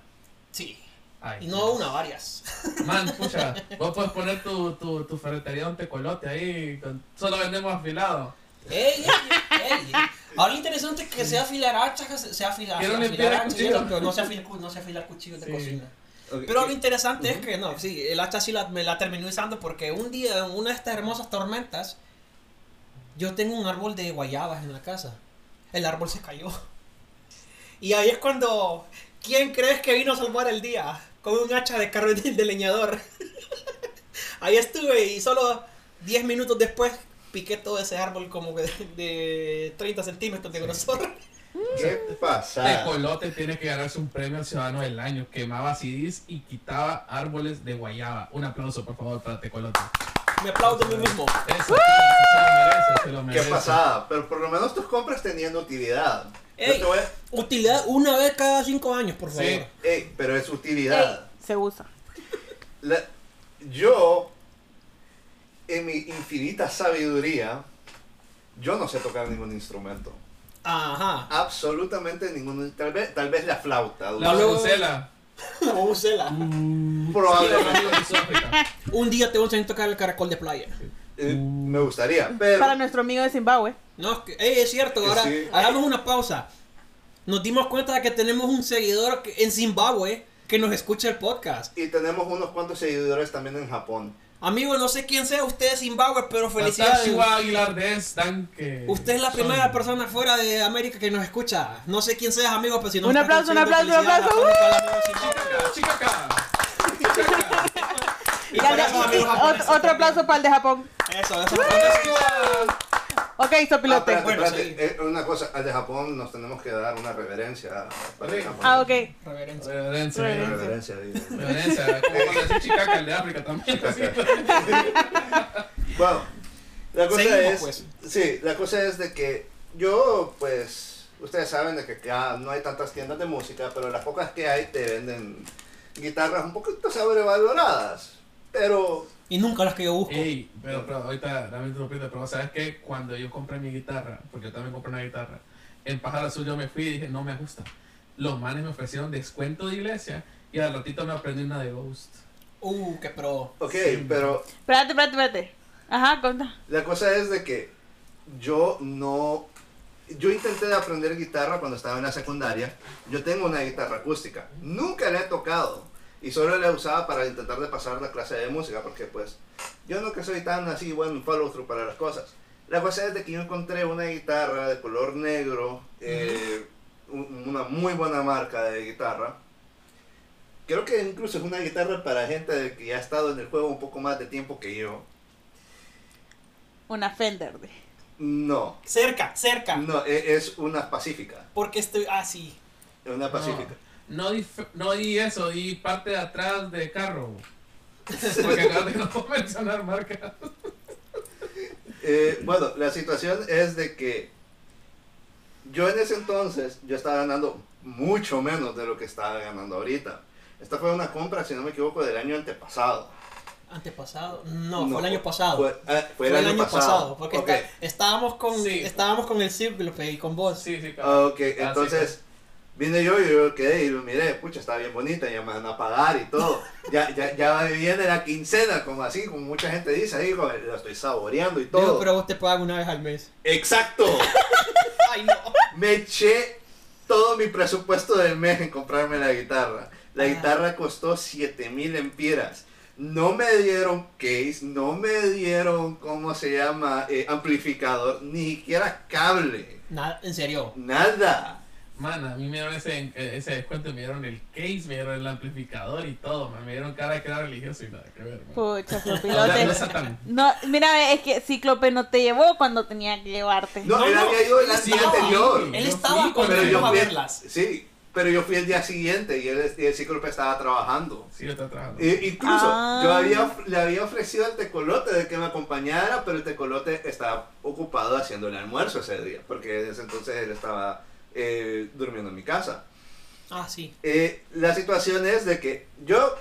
S3: Sí.
S4: Ay,
S3: Y no una, varias.
S4: Man, pucha, vos puedes poner tu, tu, tu ferretería un tecolote ahí. con- solo vendemos afilado.
S3: Ey, ey, ey. Ahora lo interesante es que sea afilar hachas, sea afilar,
S4: Quiero
S3: afilar hachas, pero no sea afilar, no sea afilar cuchillos de
S4: Sí.
S3: cocina.
S2: Ok,
S3: Pero lo interesante es que no, sí, el hacha sí la, me la terminé usando porque un día, en una de estas hermosas tormentas, yo tengo un árbol de guayabas en la casa. El árbol se cayó. Y ahí es cuando, ¿quién crees que vino a salvar el día? Con un hacha de carbón de leñador. ahí estuve y solo 10 minutos después piqué todo ese árbol como que de 30 centímetros de grosor.
S2: ¿Qué pasa?
S4: Tecolote tiene que ganarse un premio al ciudadano del año. Quemaba CDs y quitaba árboles de guayaba. Un aplauso, por favor, para Tecolote.
S3: Me aplaudo a mí mismo.
S4: Eso, tío, se lo merece, se lo
S2: ¿Qué pasada? Pero por lo menos tus compras tenían utilidad. Yo
S3: Ey.
S2: te voy a-
S3: Utilidad una vez cada 5 años, por favor.
S4: Sí.
S2: Ey, pero es
S1: Ey,
S2: utilidad.
S1: se usa.
S2: La- yo, en mi infinita sabiduría, yo no sé tocar ningún instrumento.
S3: Ajá.
S2: Absolutamente ninguno. Tal vez, tal vez la flauta.
S4: La
S3: luego-
S4: Lucela.
S3: O úsela.
S2: Probablemente.
S3: Un día te voy a enseñar a tocar el caracol de playa.
S2: Eh, me gustaría, pero.
S1: Para nuestro amigo de Zimbabue.
S3: No, es es cierto, ahora
S2: Sí.
S3: hagamos una pausa. Nos dimos cuenta de que tenemos un seguidor en Zimbabue que nos escucha el podcast.
S2: Y tenemos unos cuantos seguidores también en Japón.
S3: Amigo, no sé quién sea usted de Zimbabue, pero felicidades.
S4: Aguilar de Estanque.
S3: Usted es la
S4: Son-
S3: primera persona fuera de América que nos escucha. No sé quién seas, amigo, pero si no
S1: Un aplauso, un aplauso, un aplauso.
S4: Chica acá, chica acá.
S3: Y
S1: Y
S3: para
S1: al de-
S3: eso,
S1: y-
S3: amigos
S1: y
S3: japoneses,
S1: otro, otro aplauso para el de Japón.
S3: Eso, eso.
S1: Ok,
S2: Ah,
S1: sopilote.
S2: espérate,
S3: Bueno.
S2: Eh, una cosa, al de Japón nos tenemos que dar una reverencia. Para
S4: Sí.
S1: Ah, ok.
S3: Reverencia.
S4: Reverencia.
S1: Reverencia.
S2: Reverencia.
S4: Como cuando decís chicaca, el de África también.
S2: Bueno, la cosa
S3: Seguimos,
S2: es,
S3: pues.
S2: sí, la cosa es de que yo, pues, ustedes saben de que ya no hay tantas tiendas de música, pero las pocas que hay te venden guitarras un poquito sobrevaloradas, pero
S3: Y nunca las que yo busco.
S4: Ey, pero, pero ahorita, dame interrumpiendo, pero ¿sabes qué? Cuando yo compré mi guitarra, porque yo también compré una guitarra, en Pájaro Azul yo me fui y dije, no me gusta. Los manes me ofrecieron descuento de iglesia y al ratito me aprendí una de Ghost.
S3: Uh, qué pro.
S2: ok,
S4: Sí.
S2: pero
S1: Espérate, espérate, espérate. Ajá, conta.
S2: la cosa es de que yo no, yo intenté de aprender guitarra cuando estaba en la secundaria, yo tengo una guitarra acústica, nunca la he tocado y solo la usaba para intentar de pasar la clase de música porque pues yo nunca soy tan así bueno follow through para las cosas. La cosa es de que yo encontré una guitarra de color negro, eh, un- una muy buena marca de guitarra. Creo que incluso es una guitarra para gente que ya ha estado en el juego un poco más de tiempo que yo.
S1: Una Fender. de-
S2: No,
S3: Cerca, cerca.
S2: no, e- es una pacífica.
S3: Porque estoy. Ah, sí.
S2: Es una pacífica.
S4: No di, f- no di eso, di parte de atrás de carro. Porque acá no puedo mencionar marca.
S2: Eh, bueno, la situación es de que yo en ese entonces yo estaba ganando mucho menos de lo que estaba ganando ahorita. Esta fue una compra, si no me equivoco, del año antepasado.
S3: Antepasado. No,
S2: No,
S3: fue el año pasado.
S2: Fue, ah, fue el año, pasado.
S3: porque está- estábamos con
S4: Sí.
S3: estábamos con el círculo y con vos.
S4: Sí, sí,
S2: Ah,
S4: cabrón.
S2: ok, entonces vine yo y yo quedé y lo miré, pucha, está bien bonita, ya me van a pagar y todo. Ya, ya, ya viene la quincena, como así, como mucha gente dice, ahí, lo estoy saboreando y
S3: Digo,
S2: todo.
S3: pero vos te pagas una vez al mes.
S2: Exacto.
S3: Ay, no.
S2: me eché todo mi presupuesto del mes en comprarme la guitarra. La
S3: Ah.
S2: guitarra costó 7000 empiras. No me dieron case, no me dieron, ¿cómo se llama? Eh, amplificador, ni siquiera cable.
S3: Nada, en serio.
S2: Nada.
S4: Man, a mí me dieron ese, ese descuento, me dieron el case, me dieron el amplificador y todo, man. Me dieron cara que era religioso y nada que ver, man.
S1: Pucha,
S4: No, no,
S1: mira, es que Cíclope no te llevó cuando tenía que llevarte.
S2: No,
S3: No,
S2: él
S3: no,
S2: había ido el día anterior.
S3: Él
S4: Yo
S3: estaba
S2: yo
S3: a verlas.
S2: sí, pero yo fui el día siguiente y el, y el cíclope estaba trabajando.
S4: Sí, yo estaba trabajando.
S2: E- incluso
S1: Ah.
S2: yo había, le había ofrecido al tecolote de que me acompañara, pero el tecolote estaba ocupado haciendo el almuerzo ese día, porque desde entonces él estaba eh, durmiendo en mi casa.
S3: Ah, sí.
S2: Eh, la situación es de que yo,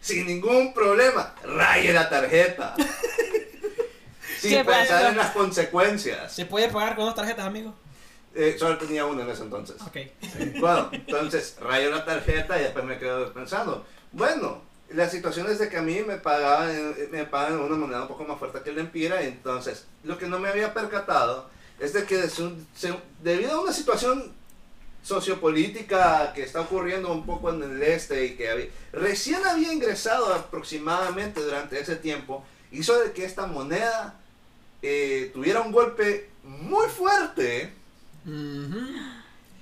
S2: sin ningún problema, raye la tarjeta. sin
S1: ¿Qué
S2: pensar en las consecuencias.
S3: ¿Se puede pagar con dos tarjetas, amigo?
S2: Eh, solo tenía una en ese entonces.
S3: Ok.
S2: Bueno, entonces rayo la tarjeta y después me quedo pensando, bueno, la situación es de que a mí me pagaban, eh, me pagan una moneda un poco más fuerte que el Empira, entonces lo que no me había percatado es de que su- se- debido a una situación sociopolítica que está ocurriendo un poco en el este y que había- recién había ingresado aproximadamente durante ese tiempo, hizo de que esta moneda eh, tuviera un golpe muy fuerte
S3: Ujú.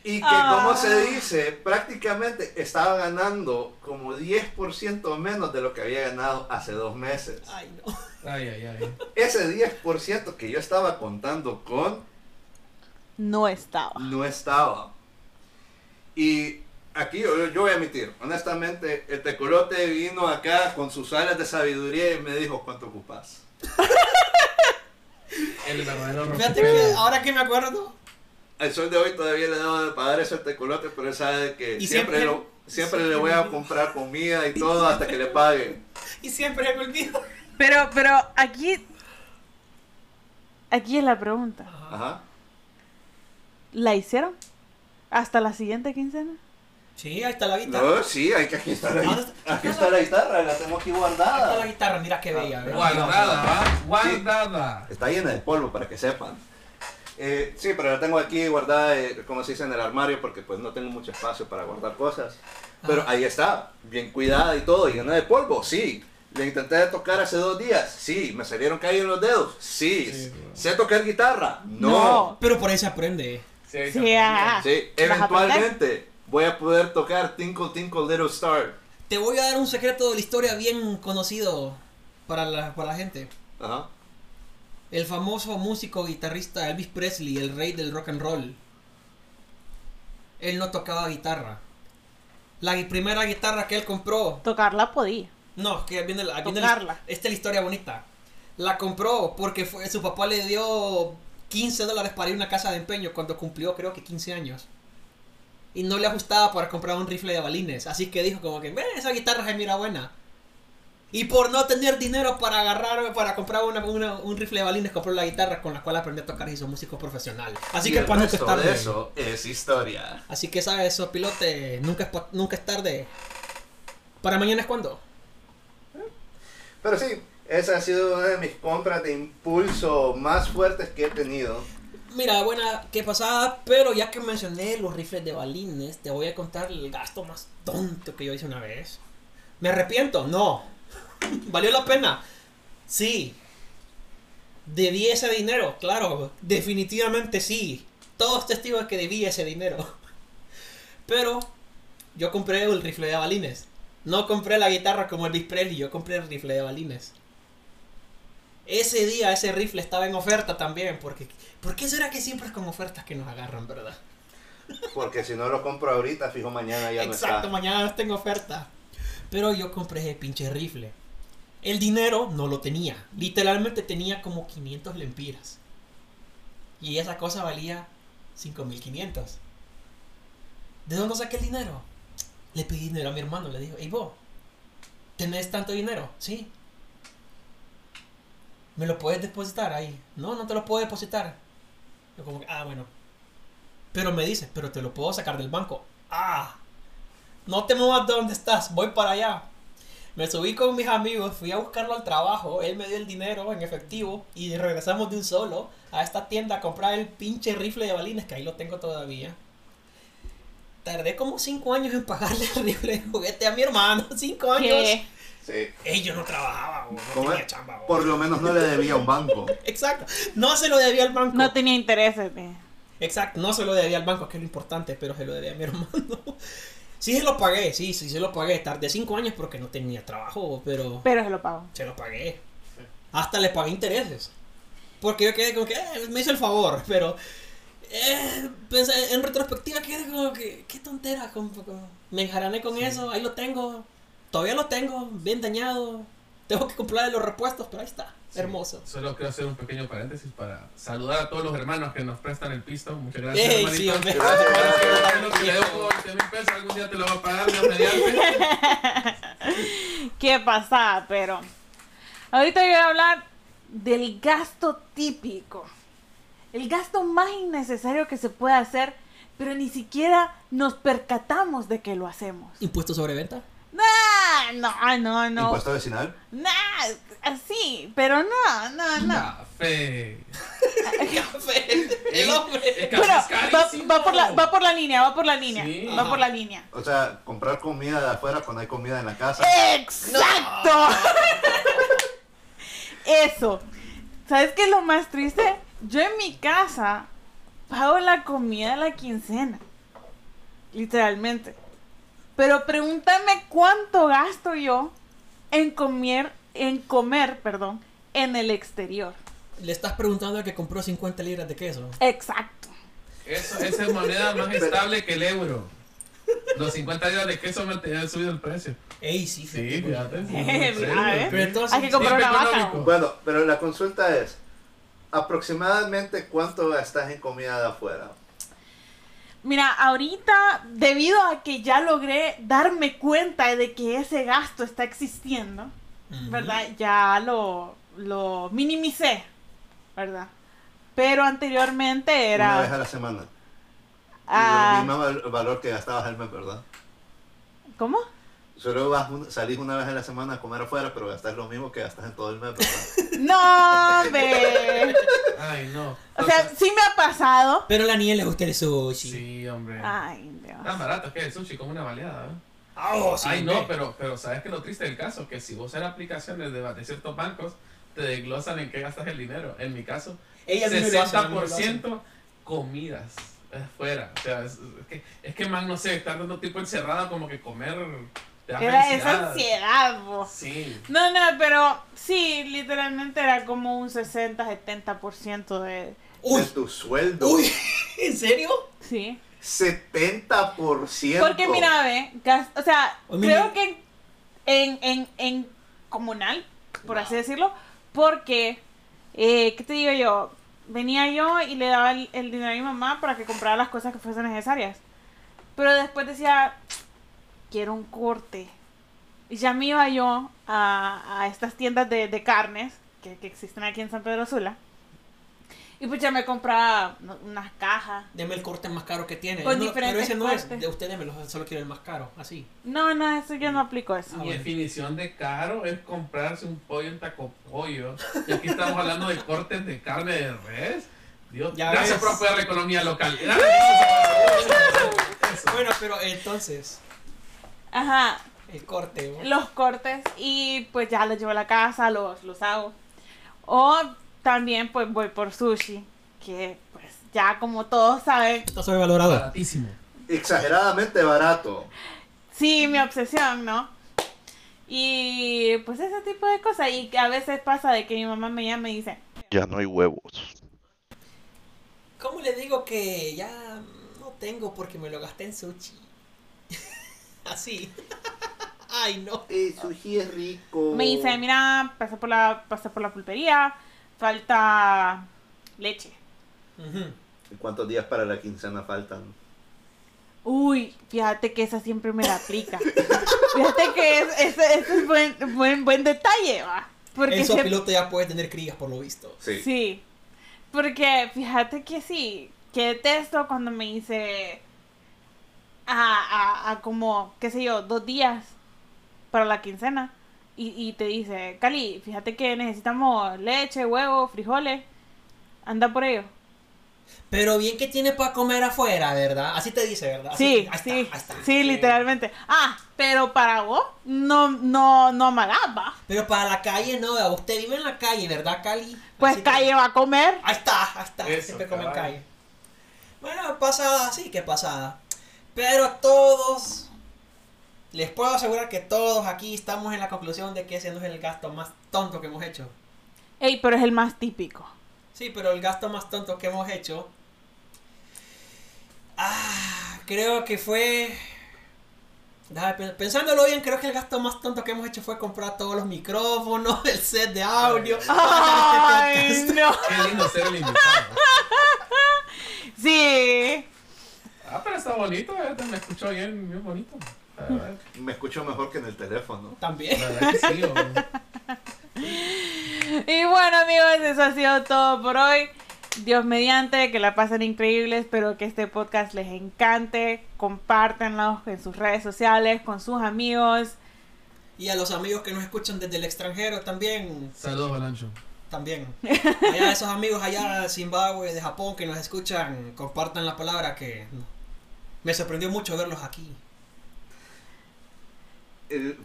S2: y que,
S1: Ah.
S2: como se dice, prácticamente estaba ganando como 10% menos de lo que había ganado hace dos meses.
S3: Ay, no.
S4: Ay, ay, ay.
S2: Ese 10% que yo estaba contando con
S1: No estaba.
S2: no estaba. Y aquí yo, yo voy a admitir, honestamente, el tecolote vino acá con sus alas de sabiduría y me dijo, ¿cuánto ocupas?
S4: El verdadero
S3: Fíjate que ahora que me acuerdo,
S2: Al sol de hoy todavía le debo de pagar eso al tecolote, pero él sabe que
S3: Y
S2: siempre,
S3: siempre-
S2: lo- siempre le
S3: siempre
S2: voy a comprar comida y todo hasta que le pague.
S3: y siempre me olvido.
S1: Pero, pero aquí. Aquí es la pregunta.
S2: Ajá.
S1: ¿La hicieron? ¿Hasta la siguiente quincena?
S3: Sí, ahí está la guitarra.
S2: No, sí, hay que aquí está la,
S3: ¿Dónde
S2: gui-
S3: está?
S2: aquí está la guitarra, la tengo aquí
S3: Ahí está la
S2: guardada.
S3: guitarra, mira qué bella. ¿verdad?
S4: Guardada, ¿va? Guardada.
S2: Está llena de polvo para que sepan. Eh, sí, pero la tengo aquí guardada, eh, como se dice, en el armario porque pues no tengo mucho espacio para guardar cosas. Pero
S3: Ah.
S2: ahí está, bien cuidada y todo, y llena de polvo, sí. Le intenté tocar hace dos días, sí. Me salieron caídos los dedos, sí. ¿Sé tocar guitarra? No.
S1: No.
S3: Pero por ahí se aprende.
S4: Sí, se.
S2: Sí,
S1: ¿Vas a aprender?
S2: eventualmente voy a poder tocar Tinkle Tinkle Little Star.
S3: Te voy a dar un secreto de la historia bien conocido para la, para la gente.
S2: Ajá.
S3: El famoso músico guitarrista Elvis Presley, el rey del rock and roll. Él no tocaba guitarra. La primera guitarra que él compró.
S1: Tocarla podía.
S3: No, que viene la, viene la-
S1: Tocarla.
S3: esta es la historia bonita. La compró porque fue, su papá le dio 15 dólares para ir a una casa de empeño cuando cumplió creo que 15 años. Y no le ajustaba para comprar un rifle de balines. Así que dijo como que, "Ve, esa guitarra se mira buena. Y por no tener dinero para agarrar, para comprar una- una- un rifle de balines, compró la guitarra con la cual aprendió a tocar y hizo músico profesional. Así
S2: Y
S3: que para nunca es tarde.
S2: de eso es historia.
S3: Así que sabes eso, pilote, nunca es, pa- nunca es tarde. ¿Para mañana es cuándo?
S2: Pero sí, esa ha sido una de mis compras de impulso más fuertes que he tenido.
S3: Mira, buena que pasada, pero ya que mencioné los rifles de balines, te voy a contar el gasto más tonto que yo hice una vez. ¿Me arrepiento? No. ¿Valió la pena? Sí. ¿Debí ese dinero? Claro, definitivamente sí. Todos testigos que debí ese dinero. Pero yo compré el rifle de balines. No compré la guitarra como Elvis Presley, yo compré el rifle de balines. Ese día ese rifle estaba en oferta también, porque ¿por qué será que siempre es con ofertas que nos agarran, verdad?
S2: Porque si no lo compro ahorita, fijo mañana ya
S3: Exacto,
S2: no está.
S3: mañana no está en oferta. Pero yo compré ese pinche rifle. El dinero no lo tenía. Literalmente tenía como 500 lempiras. Y esa cosa valía 5500. ¿De dónde saqué el dinero? Le pedí dinero a mi hermano, le digo, hey vos, ¿tenés tanto dinero? Sí. ¿Me lo puedes depositar ahí? No, no te lo puedo depositar. Yo como ah, bueno. Pero me dice, pero te lo puedo sacar del banco. Ah, no te muevas de donde estás, voy para allá. Me subí con mis amigos, fui a buscarlo al trabajo, él me dio el dinero en efectivo y regresamos de un solo a esta tienda a comprar el pinche rifle de balines, que ahí lo tengo todavía. Tardé como 5 años en pagarle el rifle de juguete a mi hermano, 5 años.
S1: ¿Qué?
S2: Sí.
S3: Ey, yo no trabajaba, bo, no
S2: ¿Cómo
S3: tenía chamba. bo.
S2: Por lo menos no le debía a un banco.
S3: Exacto, no se lo debía al banco.
S1: No tenía intereses. eh.
S3: Exacto, no se lo debía al banco, que es lo importante, pero se lo debía a mi hermano. Sí se lo pagué, sí, sí se lo pagué. Tardé cinco años porque no tenía trabajo, pero
S1: Pero se lo pago.
S3: se lo pagué. Hasta le pagué intereses. Porque yo quedé como que, eh, me hizo el favor, pero eh, pensé- en retrospectiva quedé como que, qué tontera, como, como- me enjarané con eso, ahí lo tengo. Todavía lo tengo, bien dañado. Tengo que comprarle los repuestos, pero ahí está,
S4: Sí.
S3: hermoso.
S4: Solo quiero hacer un pequeño paréntesis para saludar a todos los hermanos que nos prestan el pisto. Muchas gracias,
S3: Ey,
S4: hermanito.
S3: sí.
S4: Gracias, hermanito. Lo que le debo 20 mil pesos, algún día te lo va a pagar, mediante.
S1: Qué pasada, pero. Ahorita voy a hablar del gasto típico. El gasto más innecesario que se puede hacer, pero ni siquiera nos percatamos de que lo hacemos.
S3: ¿Impuesto sobre venta?
S1: Nah, no, no, no.
S2: ¿Impuesto vecinal?
S1: Nah, así, pero no, no, no.
S4: Café.
S3: El hombre.
S4: El café
S1: Pero
S4: es
S1: va, por la, va por la línea, va por la línea,
S4: Sí.
S1: va por la línea.
S2: O sea, comprar comida de afuera cuando hay comida en la casa.
S1: ¡Exacto! Eso. ¿Sabes qué es lo más triste? Yo en mi casa pago la comida de la quincena. Literalmente. Pero pregúntame cuánto gasto yo en comer, en comer, perdón, en el exterior.
S3: Le estás preguntando al que compró 50 libras de queso.
S1: Exacto.
S4: Eso, esa es moneda más estable que el euro. Los 50 días de queso me tenían subido el precio.
S3: Ey, sí,
S4: Sí, fíjate. sí,
S1: mira, ¿eh?
S3: Pero entonces,
S1: Hay que comprar una vaca.
S2: Bueno, pero la consulta es, aproximadamente cuánto gastas en comida de afuera.
S1: Mira, ahorita, debido a que ya logré darme cuenta de que ese gasto está existiendo. ¿verdad? Ya lo, lo minimicé, ¿verdad? Pero anteriormente
S2: Una vez a
S1: era...
S2: la semana.
S1: ah,
S2: Y el mismo val- valor que gastabas al mes, ¿verdad?
S1: ¿Cómo?
S2: Solo vas un- salís una vez a la semana a comer afuera, pero gastas lo mismo que gastas en todo el mes, ¿verdad?
S1: No, ve.
S4: Ay, no.
S1: O sea, sí me ha pasado.
S3: Pero a la niña le gusta el sushi.
S4: Sí, hombre.
S1: Ay, Dios.
S4: Tan barato que el sushi como una baleada. ¿eh?
S3: Ah, oh, sí,
S4: Ay, no, pero, pero ¿sabes qué es lo triste del caso? Que si vos usas aplicaciones de, de ciertos bancos, te desglosan en qué gastas el dinero. En mi caso,
S3: Ella misma lo hace, ella misma lo hace.
S4: 60% comidas afuera. O sea, es, es que, es que, man, no sé, estar dando tipo encerrada como que comer...
S1: Era esa ansiedad, bo.
S4: Sí.
S1: No, no, pero sí, literalmente era como un 60-70% de...
S3: Uy,
S2: De tu sueldo.
S3: uy, ¿en serio?
S1: Sí.
S2: 70%.
S1: Porque mira, ve, gas- o sea,
S3: Oye,
S1: creo
S3: mira.
S1: que en, en, en comunal, por así decirlo, porque, eh, ¿qué te digo yo? Venía yo y le daba el, el dinero a mi mamá para que comprara las cosas que fuesen necesarias. Pero después decía, quiero un corte. Y ya me iba yo a, a estas tiendas de, de carnes que, que existen aquí en San Pedro Sula. Y pues ya me compraba unas cajas.
S3: Deme el corte más caro que tiene.
S1: Con
S3: No,
S1: diferentes
S3: pero ese no es de usted, démelo, solo quiero el más caro, así.
S1: No, no, eso yo no aplico eso.
S3: Ah,
S4: Mi definición de caro es comprarse un pollo en taco pollo. Y aquí estamos hablando de cortes de carne de res. Dios,
S3: Ya
S4: gracias
S3: ves.
S4: por apoyar la economía local. Eso.
S3: Bueno, pero entonces,
S1: Ajá,
S3: el corte. ¿no?
S1: los cortes y pues ya los llevo a la casa, los, los hago. O también pues voy por sushi, que pues ya como todos saben,
S3: Está sobrevalorado.
S4: Baratísimo.
S2: Exageradamente barato.
S1: sí, mi obsesión, ¿no? Y pues ese tipo de cosas. Y a veces pasa de que mi mamá me llama y dice,
S5: Ya no hay huevos.
S3: ¿Cómo le digo que ya no tengo porque me lo gasté en sushi? Así. Ay, no.
S2: El sushi es rico.
S1: me dice, mira, pasé por la, pasé por la pulpería, falta leche.
S2: ¿Y ¿Cuántos días para la quincena faltan?
S1: Uy, fíjate que esa siempre me la aplica. fíjate que es- ese ese es buen, buen, buen detalle, va. Porque siempre-
S3: piloto ya puede tener crías por lo visto.
S2: Sí.
S1: Sí. Porque fíjate que sí, que detesto cuando me dice a, a, a como, qué sé yo, dos días para la quincena. Y, y te dice, Cali, fíjate que necesitamos leche, huevo, frijoles. Anda por ello.
S3: Pero bien que tiene para comer afuera, ¿verdad? Así te dice, ¿verdad? Así-
S1: Sí,
S3: está,
S1: sí, sí, literalmente. Ah, pero para vos, no, no, no va.
S3: Pero para la calle no, usted vive en la calle, ¿verdad, Cali?
S1: Pues
S3: Así que-
S1: calle va a comer.
S3: Ahí está, ahí está.
S4: Eso,
S3: Siempre come en calle. Bueno, pasada, sí que pasada. Pero todos, les puedo asegurar que todos aquí estamos en la conclusión de que ese no es el gasto más tonto que hemos hecho.
S1: Ey, pero es el más típico.
S3: Sí, pero el gasto más tonto que hemos hecho. Ah, creo que fue. Pensándolo bien, creo que el gasto más tonto que hemos hecho fue comprar todos los micrófonos, el set de audio.
S1: Ay,
S3: este
S1: no.
S4: Qué lindo ser el invitado.
S1: Sí.
S4: Ah, pero está bonito, eh, me escuchó bien, bien bonito.
S2: Me escucho mejor que en el teléfono.
S3: También.
S4: la verdad que sí.
S1: Y bueno amigos, eso ha sido todo por hoy. Dios mediante, que la pasen increíble. Espero que este podcast les encante. Compártanlo en sus redes sociales, con sus amigos.
S3: Y a los amigos que nos escuchan desde el extranjero también.
S4: Saludos, Balancho.
S3: También. Allá esos amigos allá de Zimbabue, de Japón que nos escuchan, compartan la palabra que me sorprendió mucho verlos aquí.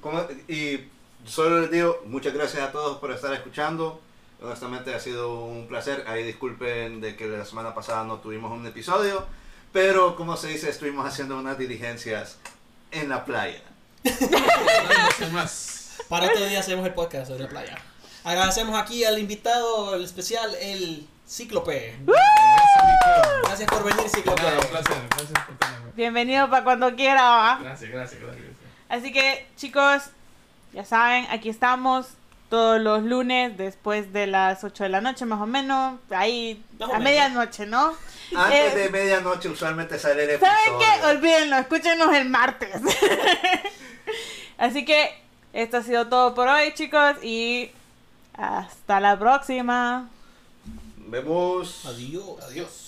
S2: Como- y solo les digo muchas gracias a todos por estar escuchando. Honestamente ha sido un placer. Ahí disculpen de que la semana pasada no tuvimos un episodio. Pero como se dice, estuvimos haciendo unas diligencias en la playa.
S3: Para otro día hacemos el podcast de la playa. Agradecemos aquí al invitado el especial, el Cíclope. Gracias por venir.
S4: Nada, un placer. Gracias por tenerme.
S1: Bienvenido para cuando quiera. ¿va?
S4: Gracias, gracias, gracias.
S1: Así que, chicos, ya saben, aquí estamos todos los lunes después de las 8 de la noche, más o menos. Ahí, a medianoche, ¿no?
S2: Antes
S1: Eh,
S2: de medianoche usualmente sale el episodio.
S1: ¿Saben qué? Olvídenlo, escúchenos el martes. Así que, esto ha sido todo por hoy, chicos, y hasta la próxima.
S2: Vemos.
S3: Adiós.
S4: Adiós.